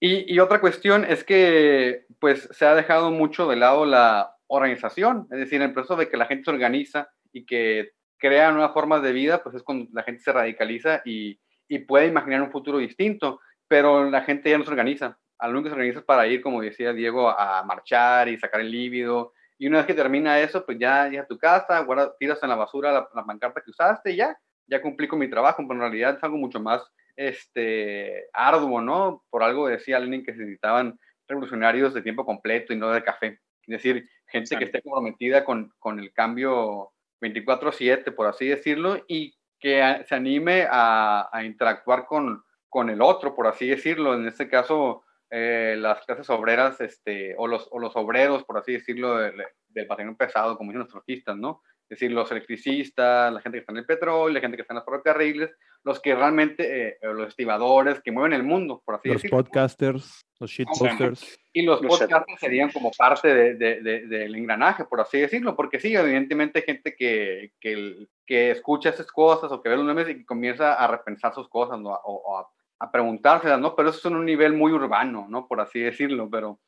y, y, otra cuestión es que, pues, se ha dejado mucho de lado la organización, es decir, el proceso de que la gente se organiza y que crea nuevas formas de vida, pues es cuando la gente se radicaliza y, y puede imaginar un futuro distinto pero la gente ya no se organiza. Al único que se organiza es para ir, como decía Diego, a marchar y sacar el líbido. Y una vez que termina eso, pues ya ya a tu casa, guarda, tiras en la basura la, la pancarta que usaste y ya, ya cumplí con mi trabajo, pero en realidad es algo mucho más este, arduo, ¿no? Por algo decía alguien que se necesitaban revolucionarios de tiempo completo y no de café. Es decir, gente que esté comprometida con, con el cambio 24/7, por así decirlo, y que se anime a, interactuar con, el otro, por así decirlo. En este caso, eh, las clases obreras este, o, los, o los obreros, por así decirlo, del, del pesado, como dicen los trojistas, ¿no? Es decir, los electricistas, la gente que está en el petróleo, la gente que está en los ferrocarriles, los que realmente, eh, los estibadores, que mueven el mundo, por así los decirlo. Los podcasters, los shitposters. Y los, los podcasters serían como parte de, de, de, del engranaje, por así decirlo, porque sí, evidentemente hay gente que, que, que escucha esas cosas o que ve los memes y que comienza a repensar sus cosas ¿no? o, o a, a preguntárselas, ¿no? Pero eso es en un nivel muy urbano, ¿no? Por así decirlo, pero...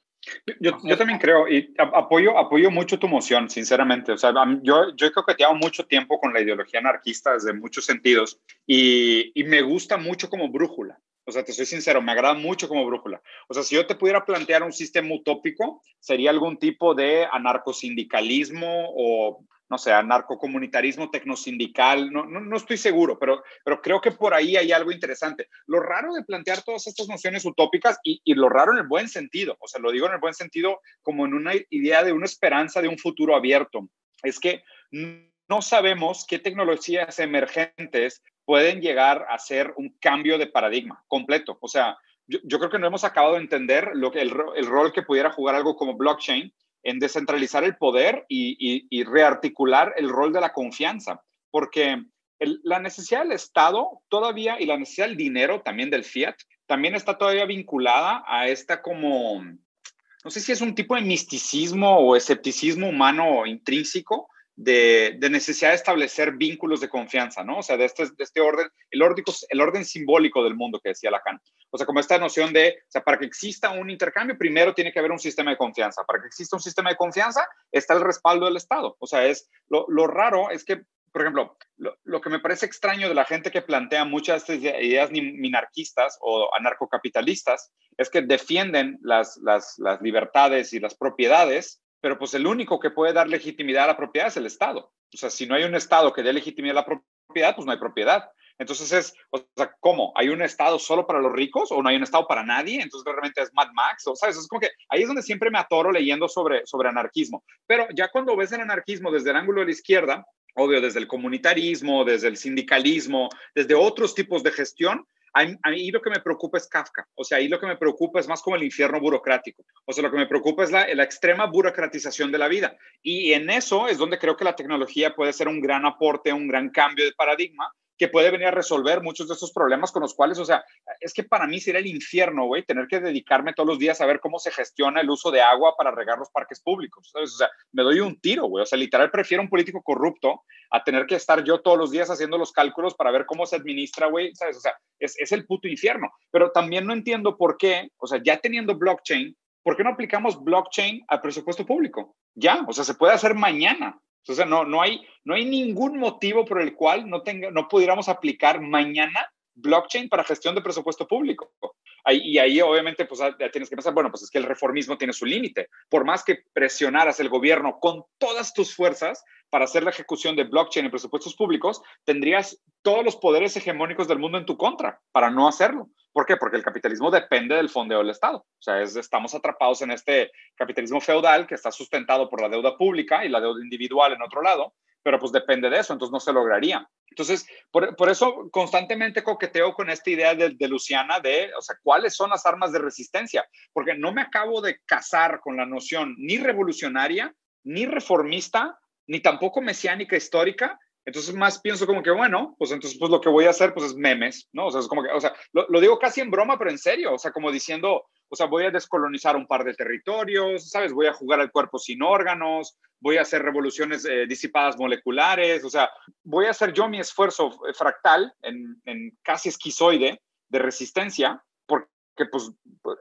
Yo, yo, también creo y apoyo, apoyo mucho tu moción, sinceramente. O sea, yo, yo he coqueteado mucho tiempo con la ideología anarquista desde muchos sentidos y, y, me gusta mucho como brújula. O sea, te soy sincero, me agrada mucho como brújula. O sea, si yo te pudiera plantear un sistema utópico, sería algún tipo de anarcosindicalismo o no sé, anarcocomunitarismo tecnosindical, no, no, no, estoy seguro, pero, pero creo que por ahí hay algo interesante. Lo raro de plantear todas estas nociones utópicas, y, y, lo raro en el buen sentido, o sea, lo digo en el buen sentido como en una idea de una esperanza de un futuro abierto, es que no sabemos qué tecnologías emergentes pueden llegar a ser un cambio de paradigma completo. O sea, yo, yo creo que no hemos acabado de entender lo que, el, el rol que pudiera jugar algo como blockchain, en descentralizar el poder y, rearticular el rol de la confianza, porque la necesidad del Estado todavía y la necesidad del dinero también del fiat también está todavía vinculada a esta como, no sé si es un tipo de misticismo o escepticismo humano intrínseco, de, de, necesidad de establecer vínculos de confianza, ¿no? O sea, de este, de este orden, el orden, el orden simbólico del mundo que decía Lacan. O sea, como esta noción de, o sea, para que exista un intercambio, primero tiene que haber un sistema de confianza. Para que exista un sistema de confianza, está el respaldo del Estado. O sea, es lo, lo raro es que, por ejemplo, lo, lo, que me parece extraño de la gente que plantea muchas ideas minarquistas o anarcocapitalistas es que defienden las, las, las libertades y las propiedades, pero pues el único que puede dar legitimidad a la propiedad es el Estado. O sea, si no hay un Estado que dé legitimidad a la propiedad, pues no hay propiedad. Entonces es, o sea, ¿cómo? ¿Hay un Estado solo para los ricos o no hay un Estado para nadie? Entonces realmente es Mad Max, o sabes, es como que ahí es donde siempre me atoro leyendo sobre, sobre anarquismo. Pero ya cuando ves el anarquismo desde el ángulo de la izquierda, obvio, desde el comunitarismo, desde el sindicalismo, desde otros tipos de gestión, ahí lo que me preocupa es Kafka. O sea, ahí lo que me preocupa es más como el infierno burocrático. O sea, lo que me preocupa es la, extrema burocratización de la vida. Y en eso es donde creo que la tecnología puede ser un gran aporte, un gran cambio de paradigma que puede venir a resolver muchos de esos problemas con los cuales, o sea, es que para mí sería el infierno, güey, tener que dedicarme todos los días a ver cómo se gestiona el uso de agua para regar los parques públicos, ¿sabes? O sea, me doy un tiro, güey, o sea, literal prefiero un político corrupto a tener que estar yo todos los días haciendo los cálculos para ver cómo se administra, güey, ¿sabes? O sea, es, es el puto infierno, pero también no entiendo por qué, o sea, ya teniendo blockchain, ¿por qué no aplicamos blockchain al presupuesto público? Ya, o sea, se puede hacer mañana. O sea, no, no, hay, no hay ningún motivo por el cual no, tenga, no pudiéramos aplicar mañana blockchain para gestión de presupuesto público. Ahí, y ahí obviamente pues tienes que pensar, bueno, pues es que el reformismo tiene su límite. Por más que presionaras el gobierno con todas tus fuerzas para hacer la ejecución de blockchain en presupuestos públicos, tendrías todos los poderes hegemónicos del mundo en tu contra para no hacerlo. ¿Por qué? Porque el capitalismo depende del fondeo del Estado. O sea, es, estamos atrapados en este capitalismo feudal que está sustentado por la deuda pública y la deuda individual en otro lado, pero pues depende de eso, entonces no se lograría. Entonces, por, por eso constantemente coqueteo con esta idea de, de, Luciana de, o sea, ¿cuáles son las armas de resistencia? Porque no me acabo de casar con la noción ni revolucionaria, ni reformista, ni tampoco mesiánica histórica, entonces más pienso como que, bueno, pues entonces pues lo que voy a hacer pues es memes, ¿no? O sea, es como que, o sea, lo, lo, digo casi en broma, pero en serio, o sea, como diciendo, o sea, voy a descolonizar un par de territorios, ¿sabes? Voy a jugar al cuerpo sin órganos, voy a hacer revoluciones eh, disipadas moleculares, o sea, voy a hacer yo mi esfuerzo fractal en, en casi esquizoide de resistencia, que pues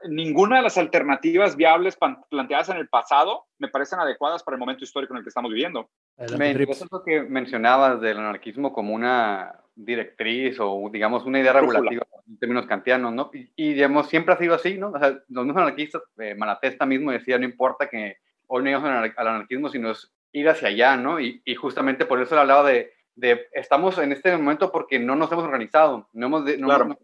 ninguna de las alternativas viables planteadas en el pasado me parecen adecuadas para el momento histórico en el que estamos viviendo. Me es lo que mencionabas del anarquismo como una directriz o, digamos, una idea regulativa en términos kantianos, ¿no? Y, digamos, siempre ha sido así, ¿no? O sea, los mismos anarquistas, eh, Malatesta mismo decía, no importa que hoy no al anarquismo, sino es ir hacia allá, ¿no? Y, y justamente por eso le hablaba de, de, estamos en este momento porque no nos hemos organizado, no hemos, no, hemos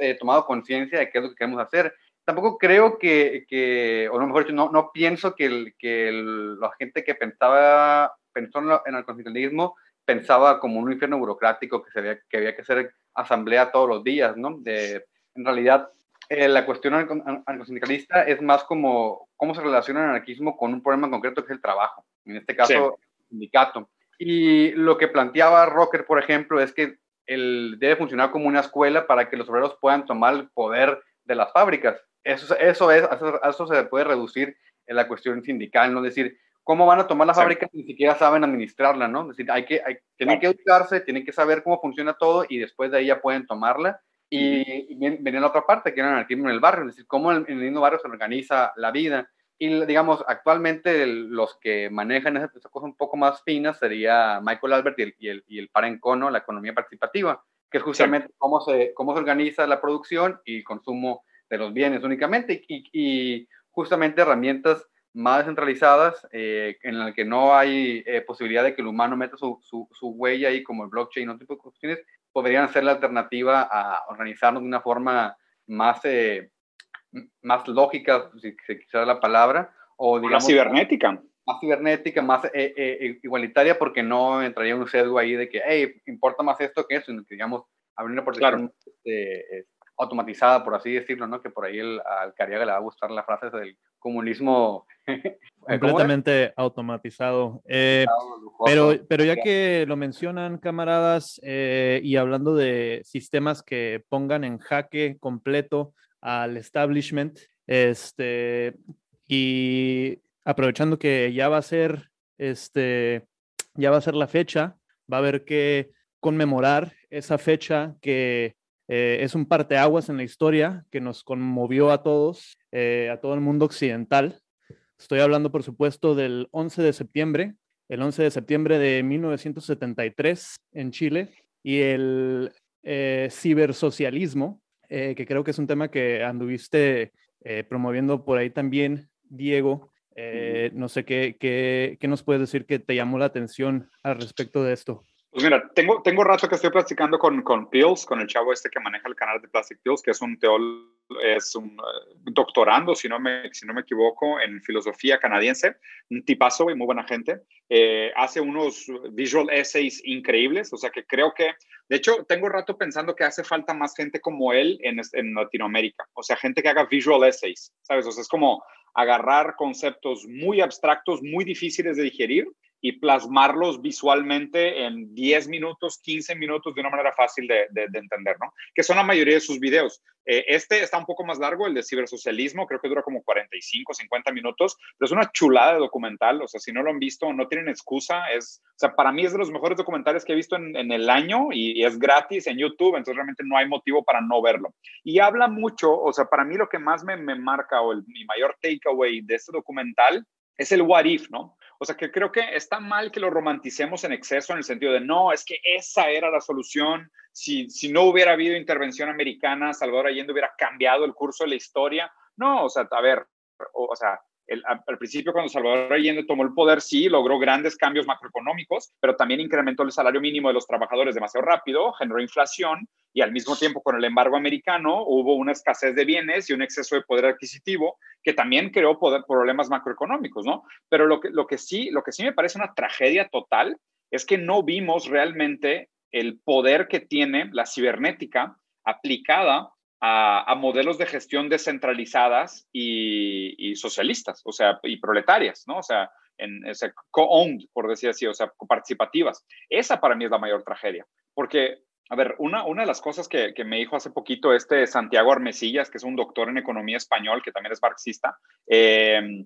eh, tomado conciencia de qué es lo que queremos hacer. Tampoco creo que, que o no, mejor dicho, no, no pienso que, el, que la gente que pensaba, pensó en el constitucionalismo pensaba como un infierno burocrático que, se había, que había que hacer asamblea todos los días, ¿no? De, en realidad, eh, la cuestión anarcosindicalista es más como cómo se relaciona el anarquismo con un problema concreto que es el trabajo, en este caso, el sindicato. Y lo que planteaba Rocker, por ejemplo, es que el, debe funcionar como una escuela para que los obreros puedan tomar el poder de las fábricas. Eso, eso, es, eso, se puede reducir en la cuestión sindical, ¿no? Es decir, ¿cómo van a tomar la fábrica si ni siquiera saben administrarla, ¿no? Es decir, hay que, hay, tienen que educarse, tienen que saber cómo funciona todo y después de ahí ya pueden tomarla. Y, viene la otra parte, que era el anarquismo en el barrio, es decir, cómo en el mismo barrio se organiza la vida. Y digamos, actualmente los que manejan esa, cosa un poco más fina sería Michael Albert y el, y el, y el Parencono, la economía participativa, que es justamente cómo, se, cómo se organiza la producción y consumo de los bienes únicamente y, y justamente herramientas más descentralizadas eh, en las que no hay eh, posibilidad de que el humano meta su, su, su, huella ahí como el blockchain o tipo de cuestiones, podrían ser la alternativa a organizarnos de una forma más eh, más lógica, si se quisiera la palabra, o digamos... Más cibernética. Más cibernética, más eh, eh, eh, igualitaria, porque no entraría un sesgo ahí de que, hey, importa más esto que eso, sino que, digamos, habría una protección este, automatizada, por así decirlo, ¿no? Que por ahí el, al Cariaga le va a gustar la frase del comunismo completamente automatizado. pero, pero ya que lo mencionan, camaradas, y hablando de sistemas que pongan en jaque completo al establishment. Este, y aprovechando que ya va a ser, este, ya va a ser la fecha, va a haber que conmemorar esa fecha que eh, es un parteaguas en la historia que nos conmovió a todos, eh, a todo el mundo occidental. Estoy hablando, por supuesto, del 11 de septiembre, el 11 de septiembre de 1973 en Chile y el eh, cibersocialismo, eh, que creo que es un tema que anduviste eh, promoviendo por ahí también, Diego. Eh, no sé qué, qué, qué, nos puedes decir que te llamó la atención al respecto de esto. Pues mira, tengo, tengo rato que estoy platicando con, con Pills, con el chavo este que maneja el canal de Plastic Pills, que es un teólogo, es un doctorando, si no, me, si no me equivoco, en filosofía canadiense, un tipazo y muy buena gente. hace unos visual essays increíbles, o sea que creo que de hecho, tengo rato pensando que hace falta más gente como él en, en, Latinoamérica. O sea, gente que haga visual essays, ¿sabes? O sea, es como agarrar conceptos muy abstractos, muy difíciles de digerir y plasmarlos visualmente en 10 minutos, 15 minutos de una manera fácil de, de, entender, ¿no? Que son la mayoría de sus videos. Eh, este está un poco más largo, el de cibersocialismo, creo que dura como 45, 50 minutos, pero es una chulada de documental, o sea, si no lo han visto, no tienen excusa, es, o sea, para mí es de los mejores documentales que he visto en, en el año y, y, es gratis en YouTube, entonces realmente no hay motivo para no verlo. Y habla mucho, o sea, para mí lo que más me, me marca o el, mi mayor takeaway de este documental es el what if, ¿no? O sea, que creo que está mal que lo romanticemos en exceso en el sentido de, no, es que esa era la solución. Si, si no hubiera habido intervención americana, Salvador Allende hubiera cambiado el curso de la historia. No, o sea, a ver, o, o sea, al principio cuando Salvador Allende tomó el poder, sí, logró grandes cambios macroeconómicos, pero también incrementó el salario mínimo de los trabajadores demasiado rápido, generó inflación y al mismo tiempo con el embargo americano hubo una escasez de bienes y un exceso de poder adquisitivo que también creó problemas macroeconómicos, ¿no? Pero lo que, lo, que sí, lo que sí me parece una tragedia total es que no vimos realmente el poder que tiene la cibernética aplicada a, modelos de gestión descentralizadas y, socialistas, o sea, y proletarias, ¿no? O sea, en, co-owned, por decir así, o sea, participativas. Esa para mí es la mayor tragedia, porque, a ver, una, una de las cosas que, que, me dijo hace poquito este Santiago Armesillas, que es un doctor en economía español, que también es marxista, eh,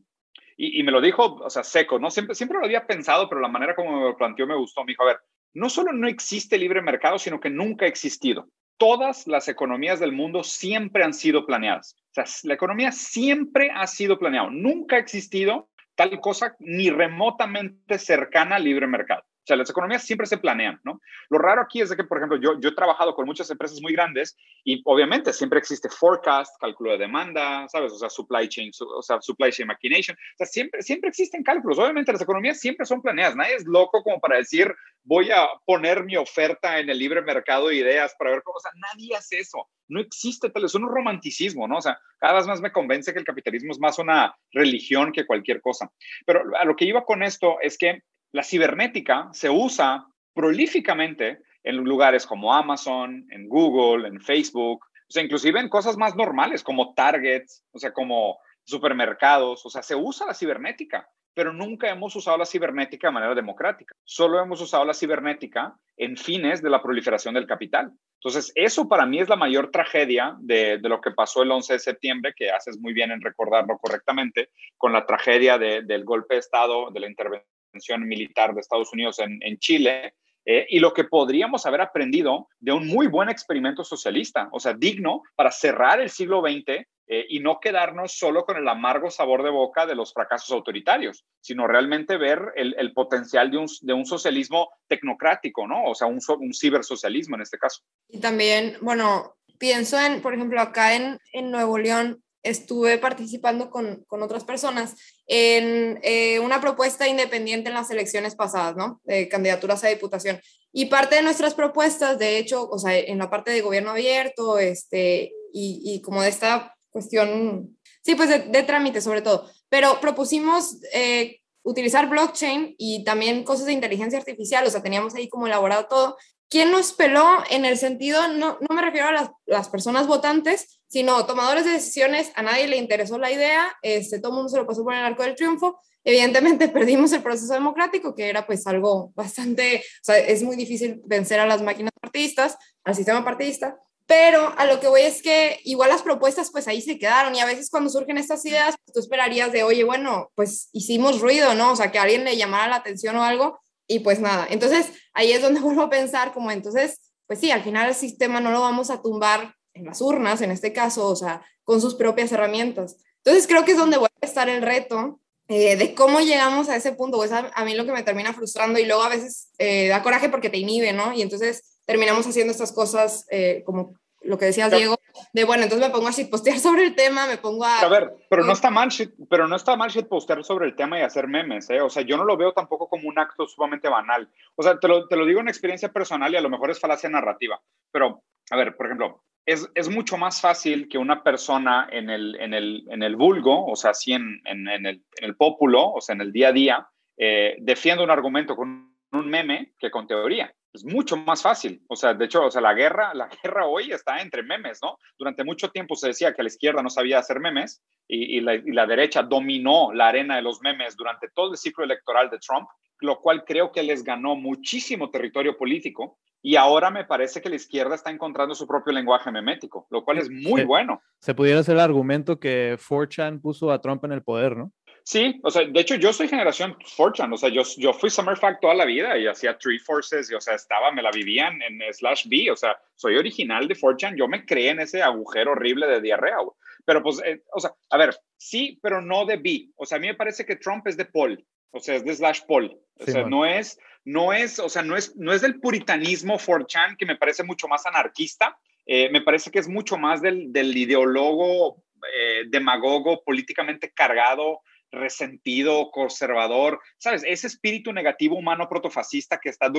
y, y, me lo dijo, o sea, seco, ¿no? Siempre, siempre lo había pensado, pero la manera como me lo planteó me gustó. Me dijo, a ver, no solo no existe libre mercado, sino que nunca ha existido. Todas las economías del mundo siempre han sido planeadas. O sea, la economía siempre ha sido planeada. Nunca ha existido tal cosa ni remotamente cercana al libre mercado. O sea, las economías siempre se planean, ¿no? Lo raro aquí es de que, por ejemplo, yo, yo he trabajado con muchas empresas muy grandes y obviamente siempre existe forecast, cálculo de demanda, ¿sabes? O sea, supply chain, o sea, supply chain machination. O sea, siempre, siempre existen cálculos. Obviamente las economías siempre son planeadas. Nadie es loco como para decir, voy a poner mi oferta en el libre mercado de ideas para ver cómo, o sea, nadie hace eso. No existe tal, es un romanticismo, ¿no? O sea, cada vez más me convence que el capitalismo es más una religión que cualquier cosa. Pero a lo que iba con esto es que la cibernética se usa prolíficamente en lugares como Amazon, en Google, en Facebook, o sea, inclusive en cosas más normales como Targets, o sea, como supermercados, o sea, se usa la cibernética, pero nunca hemos usado la cibernética de manera democrática. Solo hemos usado la cibernética en fines de la proliferación del capital. Entonces, eso para mí es la mayor tragedia de, lo que pasó el 11 de septiembre, que haces muy bien en recordarlo correctamente, con la tragedia del golpe de Estado, de la intervención militar de Estados Unidos en, Chile, eh, y lo que podríamos haber aprendido de un muy buen experimento socialista, o sea, digno para cerrar el siglo XX eh, y no quedarnos solo con el amargo sabor de boca de los fracasos autoritarios, sino realmente ver el, potencial de un, de un, socialismo tecnocrático, ¿no? O sea, un, un cibersocialismo en este caso. Y también, bueno, pienso en, por ejemplo, acá en, en Nuevo León, estuve participando con, con otras personas en eh, una propuesta independiente en las elecciones pasadas, ¿no? De candidaturas a diputación. Y parte de nuestras propuestas, de hecho, o sea, en la parte de gobierno abierto, este, y, y como de esta cuestión, sí, pues de, trámite sobre todo, pero propusimos eh, utilizar blockchain y también cosas de inteligencia artificial, o sea, teníamos ahí como elaborado todo. ¿Quién nos peló en el sentido, no, no me refiero a las, personas votantes, sino tomadores de decisiones, a nadie le interesó la idea, este, todo el mundo se lo pasó por el arco del triunfo, evidentemente perdimos el proceso democrático, que era pues algo bastante, es muy difícil vencer a las máquinas partidistas, al sistema partidista, pero a lo que voy es que igual las propuestas pues ahí se quedaron y a veces cuando surgen estas ideas, pues tú esperarías de, oye, bueno, pues hicimos ruido, ¿no? O sea, que alguien le llamara la atención o algo y pues nada. Entonces ahí es donde vuelvo a pensar como entonces, pues sí, al final el sistema no lo vamos a tumbar en las urnas, en este caso, o sea, con sus propias herramientas. Entonces creo que es donde vuelve a estar el reto eh, de cómo llegamos a ese punto, pues a, a, mí lo que me termina frustrando y luego a veces eh, da coraje porque te inhibe, ¿no? Y entonces terminamos haciendo estas cosas eh, como lo que decías, Diego, de bueno, entonces me pongo a postear sobre el tema, me pongo a... A ver, pero no está mal, pero no está mal postear sobre el tema y hacer memes, ¿eh? O sea, yo no lo veo tampoco como un acto sumamente banal. O sea, te lo, te lo digo en experiencia personal y a lo mejor es falacia narrativa, pero, a ver, por ejemplo, es, es, mucho más fácil que una persona en el, en el, en el vulgo, o sea, así en, en, en el, el pópulo, o sea, en el día a día, eh, defienda un argumento con un meme que con teoría. Es mucho más fácil. O sea, de hecho, o sea, la guerra, la guerra hoy está entre memes, ¿no? Durante mucho tiempo se decía que la izquierda no sabía hacer memes y, y, la, y la derecha dominó la arena de los memes durante todo el ciclo electoral de Trump, lo cual creo que les ganó muchísimo territorio político y ahora me parece que la izquierda está encontrando su propio lenguaje memético, lo cual es muy bueno. Se pudiera hacer el argumento que 4chan puso a Trump en el poder, ¿no? Sí, o sea, de hecho yo soy generación 4chan, o sea, yo, yo fui Summerfact toda la vida y hacía Three Forces, y, o sea, estaba, me la vivían en Slash B, o sea, soy original de 4chan, yo me creé en ese agujero horrible de diarrea, pero pues, eh, o sea, a ver, sí, pero no de B, o sea, a mí me parece que Trump es de Paul, o sea, es de Slash Paul, o sea, no es, no es, o sea, no es, no es del puritanismo 4chan que me parece mucho más anarquista, eh, me parece que es mucho más del, del ideólogo eh, demagogo políticamente cargado, resentido, conservador, ¿sabes? Ese espíritu negativo humano protofascista que está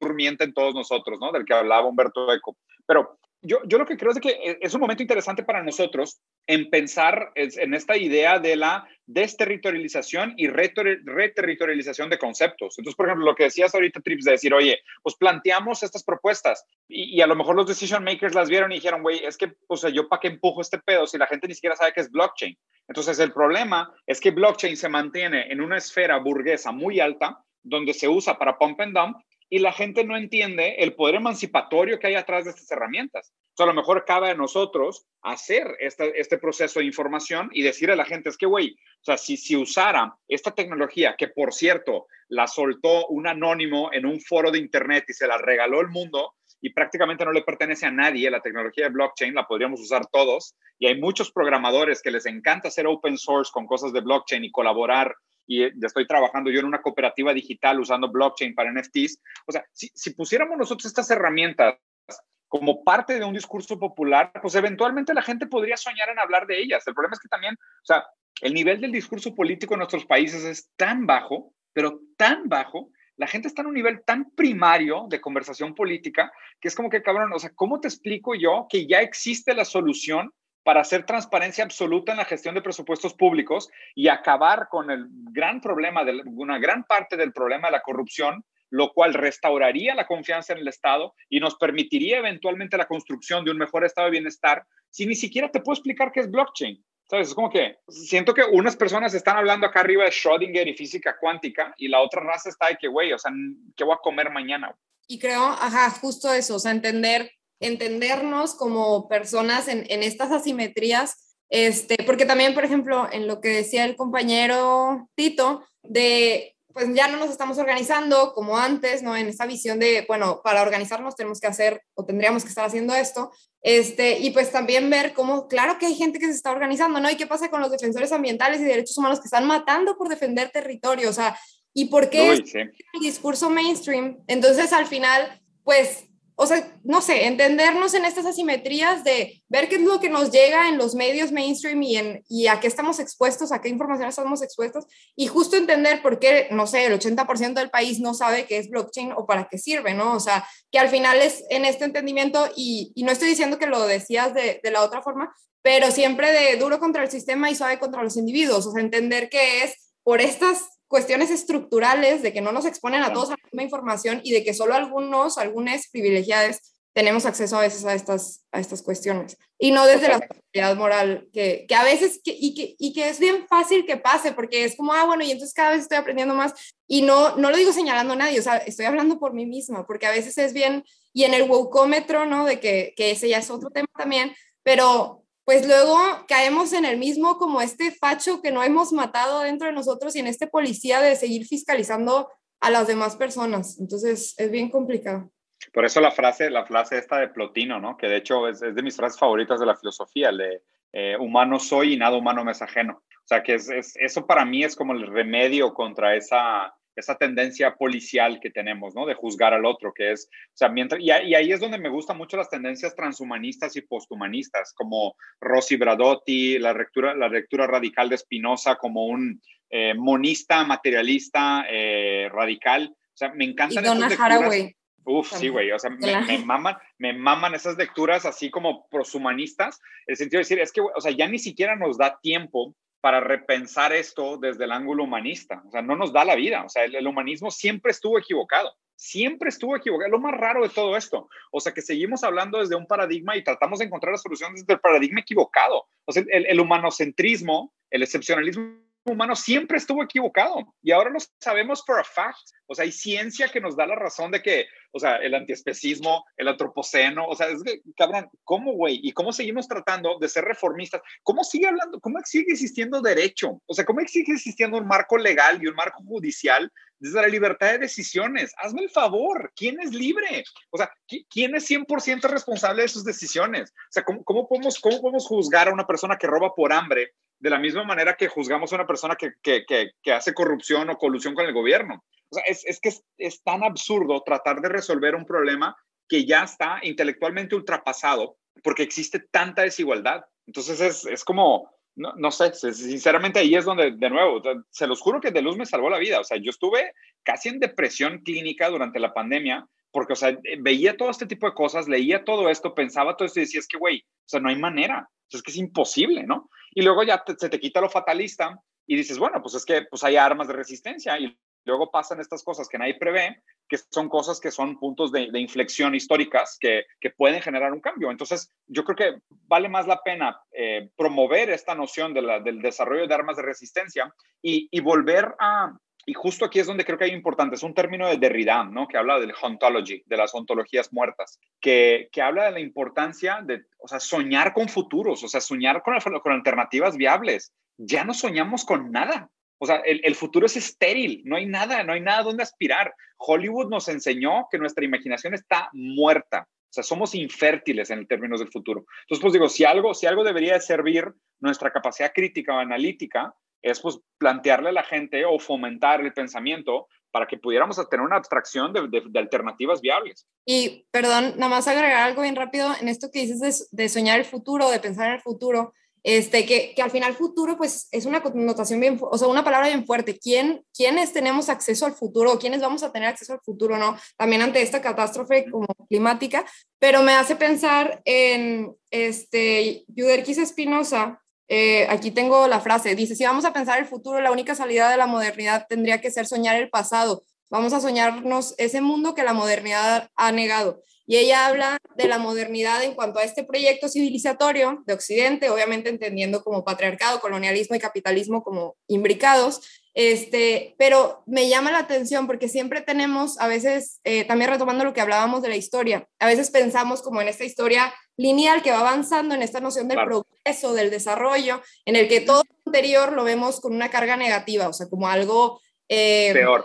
durmiente en todos nosotros, ¿no? Del que hablaba Humberto Eco. Pero yo, yo lo que creo es que e, es un momento interesante para nosotros en pensar en esta idea de la desterritorialización y reterritorialización de conceptos. Entonces, por ejemplo, lo que decías ahorita, Trips, de decir, oye, pues planteamos estas propuestas y, y a lo mejor los decision makers las vieron y dijeron, güey, es que, o sea, yo para qué empujo este pedo si la gente ni siquiera sabe qué es blockchain. Entonces, el problema es que blockchain se mantiene en una esfera burguesa muy alta, donde se usa para pump and dump y la gente no entiende el poder emancipatorio que hay atrás de estas herramientas. O a lo mejor cabe a nosotros hacer este, este proceso de información y decirle a la gente, es que, güey, o sea, si, si usara esta tecnología, que por cierto, la soltó un anónimo en un foro de Internet y se la regaló el mundo, y prácticamente no le pertenece a nadie, la tecnología de blockchain la podríamos usar todos, y hay muchos programadores que les encanta hacer open source con cosas de blockchain y colaborar y ya estoy trabajando yo en una cooperativa digital usando blockchain para NFTs. O sea, si, si, pusiéramos nosotros estas herramientas como parte de un discurso popular, pues eventualmente la gente podría soñar en hablar de ellas. El problema es que también, o sea, el nivel del discurso político en nuestros países es tan bajo, pero tan bajo, la gente está en un nivel tan primario de conversación política que es como que, cabrón, o sea, ¿cómo te explico yo que ya existe la solución para hacer transparencia absoluta en la gestión de presupuestos públicos y acabar con el gran problema, de, una gran parte del problema de la corrupción lo cual restauraría la confianza en el Estado y nos permitiría eventualmente la construcción de un mejor estado de bienestar, si ni siquiera te puedo explicar qué es blockchain. ¿Sabes? Es como que siento que unas personas están hablando acá arriba de Schrödinger y física cuántica y la otra raza está de que, güey, o sea, ¿qué voy a comer mañana? Y creo, ajá, justo eso, o sea, entender, entendernos como personas en, en estas asimetrías, este, porque también, por ejemplo, en lo que decía el compañero Tito, de pues ya no nos estamos organizando como antes, ¿no? En esta visión de, bueno, para organizarnos tenemos que hacer o tendríamos que estar haciendo esto. Este, y pues también ver cómo, claro que hay gente que se está organizando, ¿no? ¿Y qué pasa con los defensores ambientales y derechos humanos que están matando por defender territorio? O sea, ¿y por qué el discurso mainstream? Entonces, al final, pues o sea, no sé, entendernos en estas asimetrías de ver qué es lo que nos llega en los medios mainstream y, en, y a qué estamos expuestos, a qué información estamos expuestos, y justo entender por qué, no sé, el 80% del país no sabe qué es blockchain o para qué sirve, ¿no? O sea, que al final es en este entendimiento, y, y no estoy diciendo que lo decías de, de la otra forma, pero siempre de duro contra el sistema y suave contra los individuos, o sea, entender que es por estas cuestiones estructurales de que no nos exponen a todos a la misma información y de que solo algunos, algunos privilegiados tenemos acceso a veces a estas, a estas cuestiones. Y no desde la sociedad moral, que, que a veces, que, y, que, y que es bien fácil que pase, porque es como, ah, bueno, y entonces cada vez estoy aprendiendo más. Y no, no lo digo señalando a nadie, o sea, estoy hablando por mí misma, porque a veces es bien, y en el wokómetro, ¿no? De que, que ese ya es otro tema también, pero pues luego caemos en el mismo como este facho que no hemos matado dentro de nosotros y en este policía de seguir fiscalizando a las demás personas. Entonces es bien complicado. Por eso la frase, la frase esta de Plotino, ¿no? Que de hecho es, de mis frases favoritas de la filosofía, de eh, humano soy y nada humano me es ajeno. O sea, que es, eso para mí es como el remedio contra esa, esa tendencia policial que tenemos, ¿no? De juzgar al otro, que es, o sea, mientras, y, ahí es donde me gustan mucho las tendencias transhumanistas y posthumanistas, como Rossi Bradotti, la lectura, la lectura radical de Spinoza como un eh, monista, materialista, eh, radical. O sea, me encantan y Donna Haraway. Uf, sí, güey, o sea, me, me, maman, me maman esas lecturas así como proshumanistas, el sentido de decir, es que, o sea, ya ni siquiera nos da tiempo para repensar esto desde el ángulo humanista. O sea, no nos da la vida. O sea, el, humanismo siempre estuvo equivocado. Siempre estuvo equivocado. Lo más raro de todo esto. O sea, que seguimos hablando desde un paradigma y tratamos de encontrar la solución desde el paradigma equivocado. O sea, el, el humanocentrismo, el excepcionalismo humano siempre estuvo equivocado y ahora lo sabemos por a fact. O sea, hay ciencia que nos da la razón de que, o sea, el antiespecismo, el antropoceno, o sea, es que, cabrón, ¿cómo, güey? ¿Y cómo seguimos tratando de ser reformistas? ¿Cómo sigue hablando? ¿Cómo sigue existiendo derecho? O sea, ¿cómo sigue existiendo un marco legal y un marco judicial desde la libertad de decisiones? Hazme el favor, ¿quién es libre? O sea, ¿quién es 100% responsable de sus decisiones? O sea, ¿cómo, cómo, podemos, ¿cómo podemos juzgar a una persona que roba por hambre de la misma manera que juzgamos a una persona que, que, que, hace corrupción o colusión con el gobierno. O sea, es, es que es, es, tan absurdo tratar de resolver un problema que ya está intelectualmente ultrapasado porque existe tanta desigualdad. Entonces es, es como, no, no, sé, sinceramente ahí es donde, de nuevo, se los juro que De Luz me salvó la vida. O sea, yo estuve casi en depresión clínica durante la pandemia porque, o sea, veía todo este tipo de cosas, leía todo esto, pensaba todo esto y decía, es que, güey, o sea, no hay manera, es que es imposible, ¿no? Y luego ya se te quita lo fatalista y dices, bueno, pues es que pues hay armas de resistencia y luego pasan estas cosas que nadie prevé, que son cosas que son puntos de, inflexión históricas que, que, pueden generar un cambio. Entonces, yo creo que vale más la pena eh, promover esta noción de la, del desarrollo de armas de resistencia y, y volver a, y justo aquí es donde creo que hay importante, es un término de Derrida, ¿no? Que habla del ontology, de las ontologías muertas, que, que habla de la importancia de, o sea, soñar con futuros, o sea, soñar con, con alternativas viables. Ya no soñamos con nada. O sea, el, el, futuro es estéril, no hay nada, no hay nada donde aspirar. Hollywood nos enseñó que nuestra imaginación está muerta. O sea, somos infértiles en términos del futuro. Entonces, pues digo, si algo, si algo debería de servir nuestra capacidad crítica o analítica, es pues plantearle a la gente o fomentar el pensamiento para que pudiéramos tener una abstracción de, de, alternativas viables. Y, perdón, nada más agregar algo bien rápido en esto que dices de, de soñar el futuro, de pensar en el futuro, este, que, que, al final futuro pues es una connotación bien, o sea, una palabra bien fuerte. ¿Quién, ¿Quiénes tenemos acceso al futuro? ¿Quiénes vamos a tener acceso al futuro? No, también ante esta catástrofe como climática, pero me hace pensar en este, Yuderquis Espinosa, eh, aquí tengo la frase, dice, si vamos a pensar el futuro, la única salida de la modernidad tendría que ser soñar el pasado. Vamos a soñarnos ese mundo que la modernidad ha negado. Y ella habla de la modernidad en cuanto a este proyecto civilizatorio de Occidente, obviamente entendiendo como patriarcado, colonialismo y capitalismo como imbricados, este, pero me llama la atención porque siempre tenemos, a veces, eh, también retomando lo que hablábamos de la historia, a veces pensamos como en esta historia lineal que va avanzando, en esta noción del progreso, del desarrollo, en el que todo lo anterior lo vemos con una carga negativa, o sea, como algo eh, peor,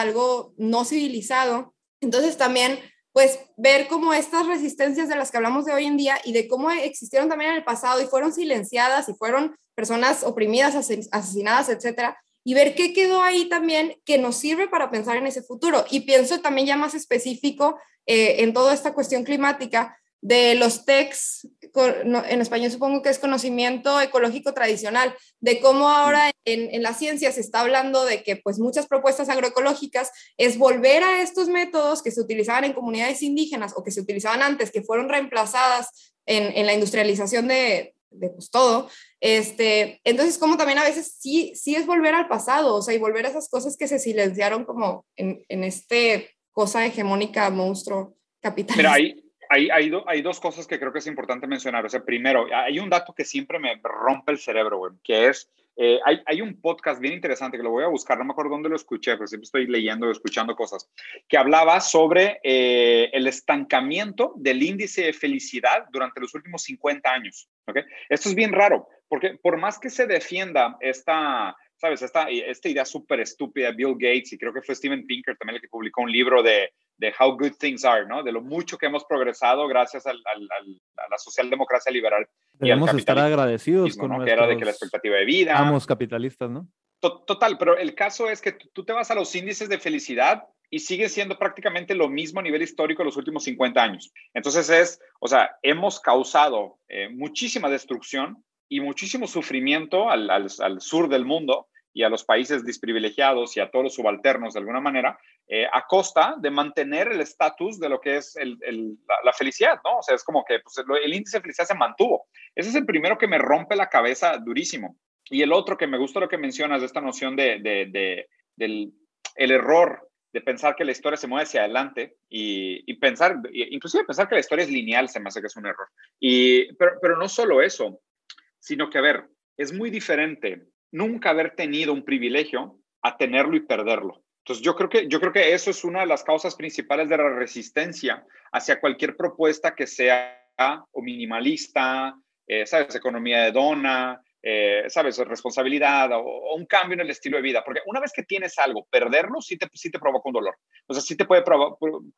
algo no civilizado. Entonces también pues ver cómo estas resistencias de las que hablamos de hoy en día y de cómo existieron también en el pasado y fueron silenciadas y fueron personas oprimidas, asesinadas, etcétera, y ver qué quedó ahí también que nos sirve para pensar en ese futuro. Y pienso también ya más específico eh, en toda esta cuestión climática, de los TECs, en español supongo que es conocimiento ecológico tradicional, de cómo ahora en, en, la ciencia se está hablando de que pues muchas propuestas agroecológicas es volver a estos métodos que se utilizaban en comunidades indígenas o que se utilizaban antes, que fueron reemplazadas en, en la industrialización de, de pues, todo. Este, entonces, como también a veces sí, sí es volver al pasado, o sea, y volver a esas cosas que se silenciaron como en, en este cosa hegemónica, monstruo capitalista. Mira, ahí, hay, hay, dos cosas que creo que es importante mencionar. O sea, primero, hay un dato que siempre me rompe el cerebro, güey, que es, eh, hay, hay, un podcast bien interesante que lo voy a buscar, no me acuerdo dónde lo escuché, pero siempre estoy leyendo y escuchando cosas, que hablaba sobre eh, el estancamiento del índice de felicidad durante los últimos 50 años. ¿okay? Esto es bien raro, porque por más que se defienda esta, ¿sabes? Esta, esta idea súper estúpida de Bill Gates, y creo que fue Steven Pinker también el que publicó un libro de de how good things are, ¿no? De lo mucho que hemos progresado gracias al, al, a la socialdemocracia liberal. Debemos estar agradecidos con ¿no? que era de que la expectativa de vida. Somos capitalistas, ¿no? Total, pero el caso es que tú te vas a los índices de felicidad y sigue siendo prácticamente lo mismo a nivel histórico los últimos 50 años. Entonces es, o sea, hemos causado eh, muchísima destrucción y muchísimo sufrimiento al, al, al sur del mundo y a los países desprivilegiados y a todos los subalternos de alguna manera, eh, a costa de mantener el estatus de lo que es el, el, la, felicidad, ¿no? O sea, es como que pues, el índice de felicidad se mantuvo. Ese es el primero que me rompe la cabeza durísimo. Y el otro que me gusta lo que mencionas esta noción de, de, de del el error de pensar que la historia se mueve hacia adelante y, y, pensar, inclusive pensar que la historia es lineal se me hace que es un error. Y, pero, pero no solo eso, sino que, a ver, es muy diferente nunca haber tenido un privilegio a tenerlo y perderlo. Entonces, yo creo que, yo creo que eso es una de las causas principales de la resistencia hacia cualquier propuesta que sea o minimalista, eh, ¿sabes? Economía de dona, eh, ¿sabes? Responsabilidad o, un cambio en el estilo de vida. Porque una vez que tienes algo, perderlo sí te, sí te provoca un dolor. O sea, sí te puede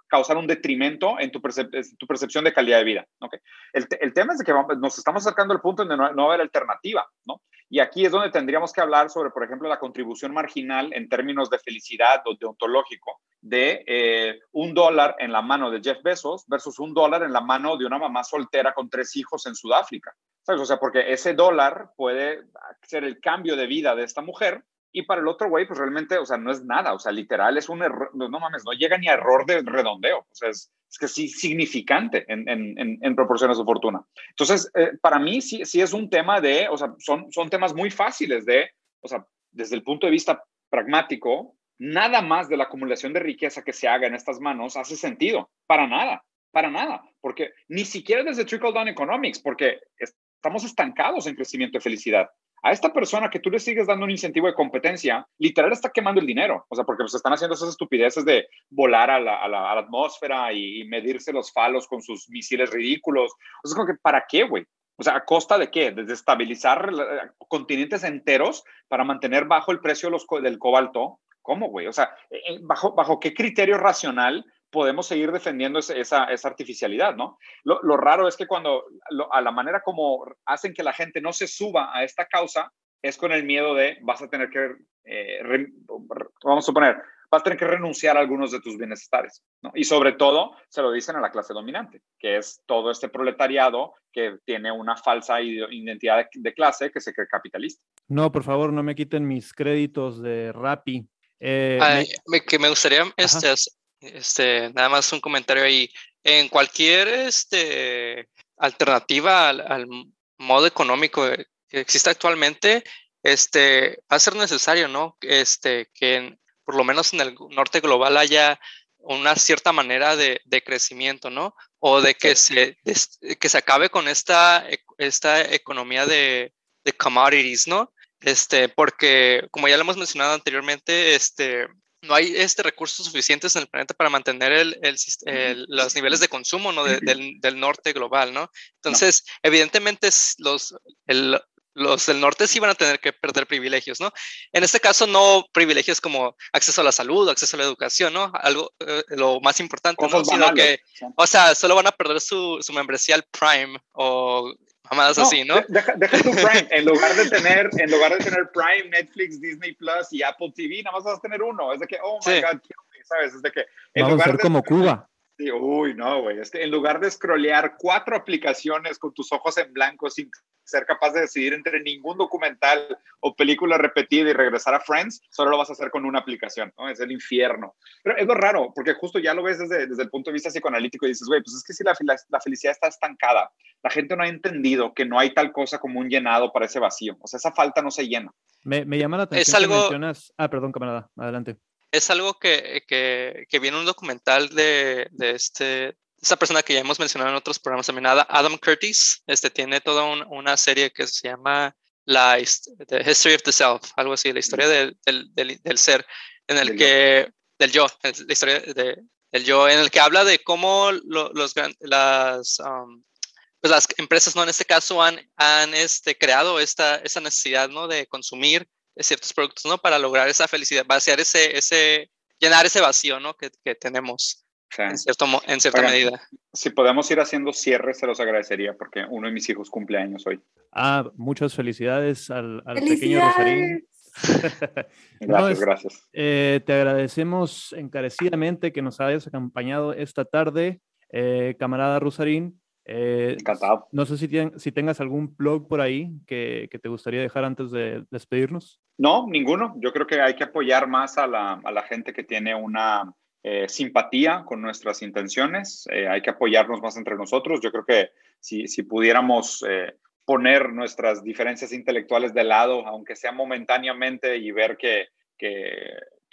causar un detrimento en tu, tu, percepción de calidad de vida. ¿okay? El, el, tema es que nos estamos acercando al punto donde no, no va a haber alternativa, ¿no? Y aquí es donde tendríamos que hablar sobre, por ejemplo, la contribución marginal en términos de felicidad o deontológico de eh, un dólar en la mano de Jeff Bezos versus un dólar en la mano de una mamá soltera con tres hijos en Sudáfrica. O sea, porque ese dólar puede ser el cambio de vida de esta mujer y para el otro güey, pues realmente, o sea, no es nada, o sea, literal es un error, no, mames, no llega ni a error de redondeo, o sea, es, es que sí significante en, en, en, proporción a su fortuna. Entonces, eh, para mí sí, sí es un tema de, o sea, son, son temas muy fáciles de, o sea, desde el punto de vista pragmático, nada más de la acumulación de riqueza que se haga en estas manos hace sentido. Para nada, para nada. Porque ni siquiera desde Trickle Down Economics, porque estamos estancados en crecimiento de felicidad. A esta persona que tú le sigues dando un incentivo de competencia, literal está quemando el dinero. O sea, porque se pues, están haciendo esas estupideces de volar a la, a la, atmósfera y, medirse los falos con sus misiles ridículos. O sea, como que, ¿para qué, güey? O sea, ¿a costa de qué? De desestabilizar continentes enteros para mantener bajo el precio los, del cobalto. ¿Cómo, güey? O sea, ¿bajo, ¿bajo qué criterio racional podemos seguir defendiendo esa, esa, artificialidad, ¿no? Lo, raro es que cuando, a la manera como hacen que la gente no se suba a esta causa, es con el miedo de vas a tener que, eh, vamos a suponer, vas a tener que renunciar a algunos de tus bienestares, ¿no? Y sobre todo se lo dicen a la clase dominante, que es todo este proletariado que tiene una falsa identidad de, clase que se cree capitalista. No, por favor, no me quiten mis créditos de Rappi. Eh, me... que me gustaría este, este, nada más un comentario ahí. En cualquier este, alternativa al, modo económico que existe actualmente, este, va a ser necesario, ¿no? Este, que por lo menos en el norte global haya una cierta manera de, de crecimiento, ¿no? O de que se, que se acabe con esta, esta economía de, de commodities, ¿no? Este, porque como ya lo hemos mencionado anteriormente, este, no hay este, recursos suficientes en el planeta para mantener el, los niveles de consumo ¿no? del, del, norte global, ¿no? Entonces, evidentemente los, los del norte sí van a tener que perder privilegios, ¿no? En este caso, no privilegios como acceso a la salud, acceso a la educación, ¿no? Algo, eh, lo más importante, ¿no? Sino que, o sea, solo van a perder su, su membresía al Prime o mamadas así, ¿no? Deja, tu Prime. En lugar, de tener, en lugar de tener Prime, Netflix, Disney Plus y Apple TV, nada más vas a tener uno. Es de que, oh my God, ¿sabes? Es de que. En Vamos a ser como Cuba. Sí, uy, no, güey. Es que en lugar de scrollear cuatro aplicaciones con tus ojos en blanco sin ser capaz de decidir entre ningún documental o película repetida y regresar a Friends, solo lo vas a hacer con una aplicación, ¿no? Es el infierno. Pero es lo raro, porque justo ya lo ves desde, desde el punto de vista psicoanalítico y dices, güey, pues es que si la, la, felicidad está estancada, la gente no ha entendido que no hay tal cosa como un llenado para ese vacío. O sea, esa falta no se llena. Me, me llama la atención es algo... mencionas... Ah, perdón, camarada, adelante es algo que, que, que viene un documental de, de este, esta persona que ya hemos mencionado en otros programas también, Adam Curtis, este, tiene toda una serie que se llama la the History of the Self, algo así, la historia del, del, del, ser, en el que, del yo, la historia de, del yo, en el que habla de cómo los, las, um, pues las empresas, ¿no? En este caso han, han este, creado esta, esta necesidad, ¿no? De consumir ciertos productos, ¿no? Para lograr esa felicidad, vaciar ese, ese llenar ese vacío, ¿no? Que, que tenemos en, cierto, en cierta medida. Si podemos ir haciendo cierres, se los agradecería porque uno de mis hijos cumple años hoy. Ah, muchas felicidades al, al pequeño Rosarín. gracias, gracias. Eh, te agradecemos encarecidamente que nos hayas acompañado esta tarde, eh, camarada Rosarín. Eh, Encantado. No sé si, si tengas algún blog por ahí que, que, te gustaría dejar antes de despedirnos. No, ninguno. Yo creo que hay que apoyar más a la, a la gente que tiene una eh, simpatía con nuestras intenciones. Eh, hay que apoyarnos más entre nosotros. Yo creo que si, si pudiéramos poner nuestras diferencias intelectuales de lado, aunque sea momentáneamente, y ver que, que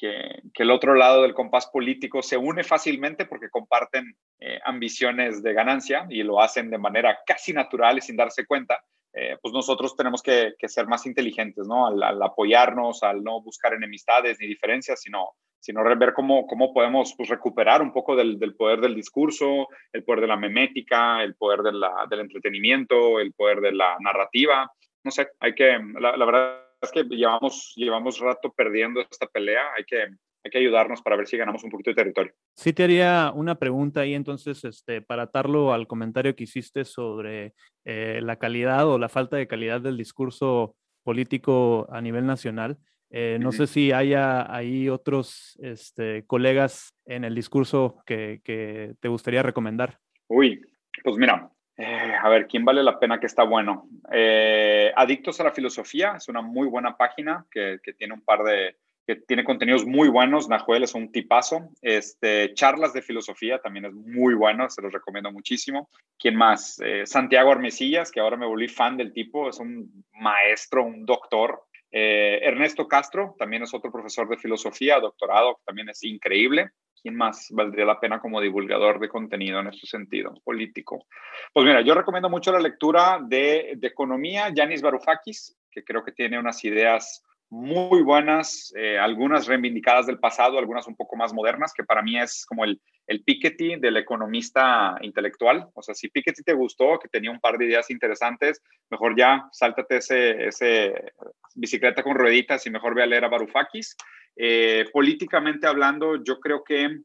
que, el otro lado del compás político se une fácilmente porque comparten eh, ambiciones de ganancia y lo hacen de manera casi natural y sin darse cuenta, eh, pues nosotros tenemos que, ser más inteligentes, ¿no? Al, apoyarnos, al no buscar enemistades ni diferencias, sino, sino ver cómo, cómo podemos pues, recuperar un poco del, poder del discurso, el poder de la memética, el poder del entretenimiento, el poder de la narrativa. No sé, hay que, la, la verdad es que llevamos, llevamos rato perdiendo esta pelea, hay que, hay que ayudarnos para ver si ganamos un poquito de territorio. Sí, te haría una pregunta ahí entonces, este, para atarlo al comentario que hiciste sobre eh, la calidad o la falta de calidad del discurso político a nivel nacional. Eh, no sé si haya ahí otros este, colegas en el discurso que, que te gustaría recomendar. Uy, pues mira, eh, a ver, ¿quién vale la pena que está bueno? Eh, Adictos a la Filosofía es una muy buena página que, tiene un par de, que tiene contenidos muy buenos. Nahuel es un tipazo. Este, Charlas de Filosofía también es muy bueno, se los recomiendo muchísimo. ¿Quién más? Eh, Santiago Armesillas, que ahora me volví fan del tipo, es un maestro, un doctor. Ernesto Castro también es otro profesor de filosofía, doctorado, también es increíble. ¿Quién más valdría la pena como divulgador de contenido en este sentido político? Pues mira, yo recomiendo mucho la lectura de, de economía, Yanis Varoufakis. que creo que tiene unas ideas muy buenas, eh, algunas reivindicadas del pasado, algunas un poco más modernas, que para mí es como el, el Piketty del economista intelectual. O sea, si Piketty te gustó, que tenía un par de ideas interesantes, mejor ya sáltate ese, ese bicicleta con rueditas y mejor ve a leer a Varoufakis. Eh, políticamente hablando, yo creo que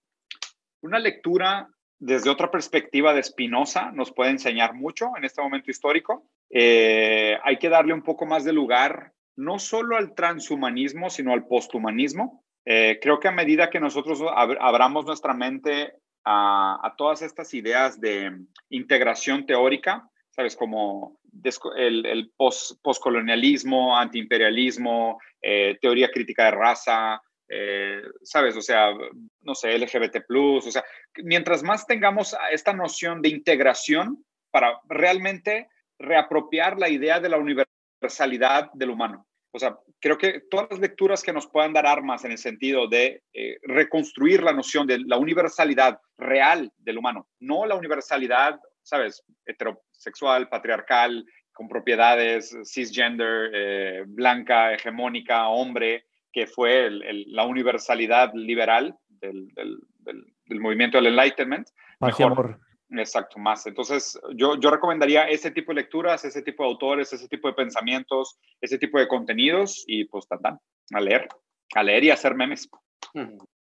una lectura desde otra perspectiva de Spinoza nos puede enseñar mucho en este momento histórico. Eh, hay que darle un poco más de lugar no solo al transhumanismo, sino al posthumanismo. Eh, creo que a medida que nosotros abramos nuestra mente a, todas estas ideas de integración teórica, ¿sabes? Como el, el post, antiimperialismo, eh, teoría crítica de raza, eh, ¿sabes? O sea, no sé, LGBT, o sea, mientras más tengamos esta noción de integración para realmente reapropiar la idea de la universalidad del humano. O sea, creo que todas las lecturas que nos puedan dar armas en el sentido de eh, reconstruir la noción de la universalidad real del humano, no la universalidad, ¿sabes? Heterosexual, patriarcal, con propiedades cisgender, eh, blanca, hegemónica, hombre, que fue la universalidad liberal del, movimiento del Enlightenment. Mejor, Exacto, más. Entonces, yo, yo recomendaría ese tipo de lecturas, ese tipo de autores, ese tipo de pensamientos, ese tipo de contenidos y pues tan, a leer, a leer y a hacer memes.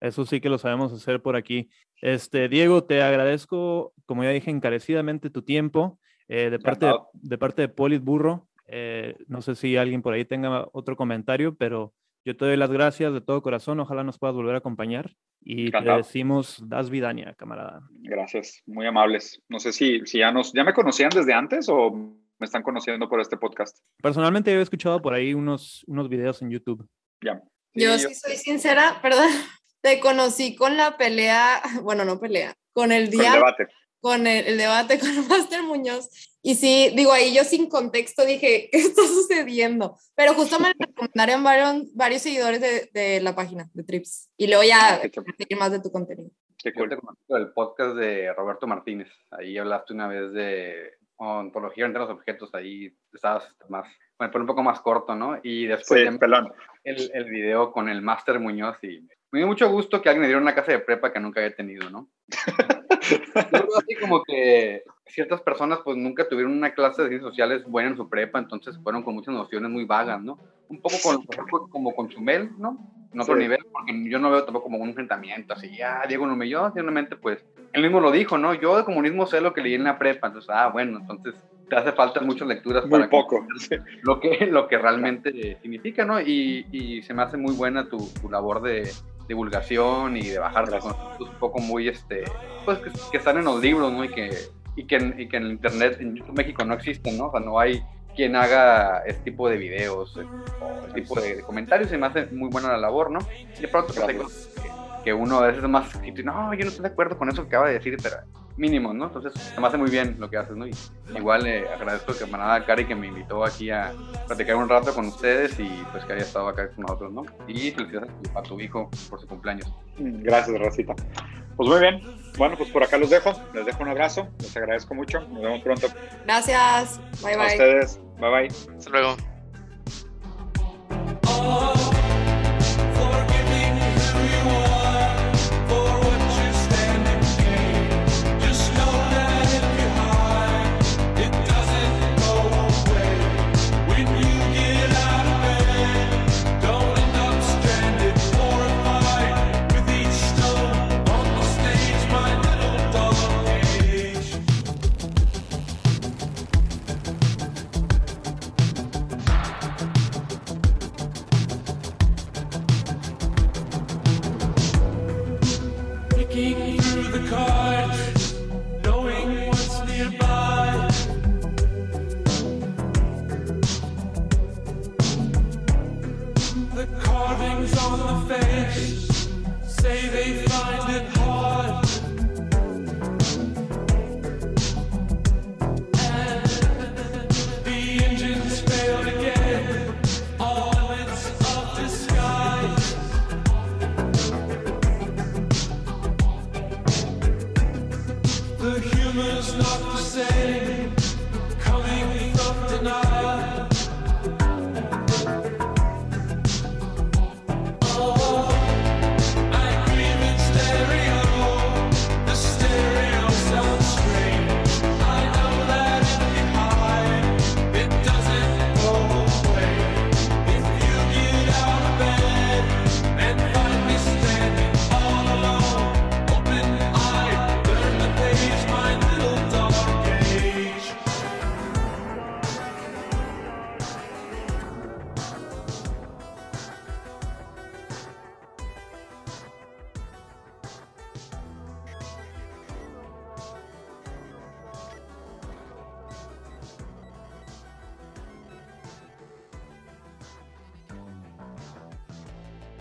Eso sí que lo sabemos hacer por aquí. Este, Diego, te agradezco, como ya dije, encarecidamente tu tiempo. Eh, de, parte de, de, parte de Polit Burro, eh, no sé si alguien por ahí tenga otro comentario, pero yo te doy las gracias de todo corazón. Ojalá nos puedas volver a acompañar. Y te decimos, das vidania, camarada. Gracias, muy amables. No sé si, si ya, nos, ya me conocían desde antes o me están conociendo por este podcast. Personalmente yo he escuchado por ahí unos, unos videos en YouTube. Ya. yo sí soy sincera, perdón. Te conocí con la pelea, bueno, no pelea, con el día. Con el debate. Con el, el debate con Master Muñoz. Y sí, digo, ahí yo sin contexto dije, ¿qué está sucediendo? Pero justo me recomendaron varios, varios seguidores de, de, la página de Trips. Y luego ya seguir más de tu contenido. Te cuento el podcast de Roberto Martínez. Ahí hablaste una vez de ontología entre los objetos. Ahí estabas más, bueno, un poco más corto, ¿no? Y después sí, el, el video con el Máster Muñoz y me dio mucho gusto que alguien me diera una casa de prepa que nunca había tenido, ¿no? así como que ciertas personas pues nunca tuvieron una clase de ciencias sociales buena en su prepa, entonces fueron con muchas nociones muy vagas, ¿no? Un poco con, como con Chumel, ¿no? En otro nivel, porque yo no veo tampoco como un enfrentamiento así, ah, Diego no me yo, simplemente pues, él mismo lo dijo, ¿no? Yo de comunismo sé lo que leí en la prepa, entonces, ah, bueno, entonces te hace falta muchas lecturas muy para poco lo que lo que realmente significa no y, y, se me hace muy buena tu, tu labor de, divulgación y de bajar un poco muy, este, pues que, están en los libros, ¿no? Y que, y que, en, y que en el Internet, en YouTube México no existen, ¿no? O sea, no hay quien haga este tipo de videos eh, o este tipo de, comentarios y me hace muy buena la labor, ¿no? Y de pronto que, que, uno a veces es más, no, yo no estoy de acuerdo con eso que acaba de decir, pero mínimo, ¿no? Entonces, se me hace muy bien lo que haces, ¿no? Y igual eh, agradezco que manada Cari que me invitó aquí a platicar un rato con ustedes y pues que haya estado acá con nosotros, ¿no? Y felicidades a tu hijo por su cumpleaños. Gracias, Rosita. Pues muy bien. Bueno, pues por acá los dejo. Les dejo un abrazo. Les agradezco mucho. Nos vemos pronto. Gracias. Bye, bye. A ustedes. Bye, bye. Hasta luego.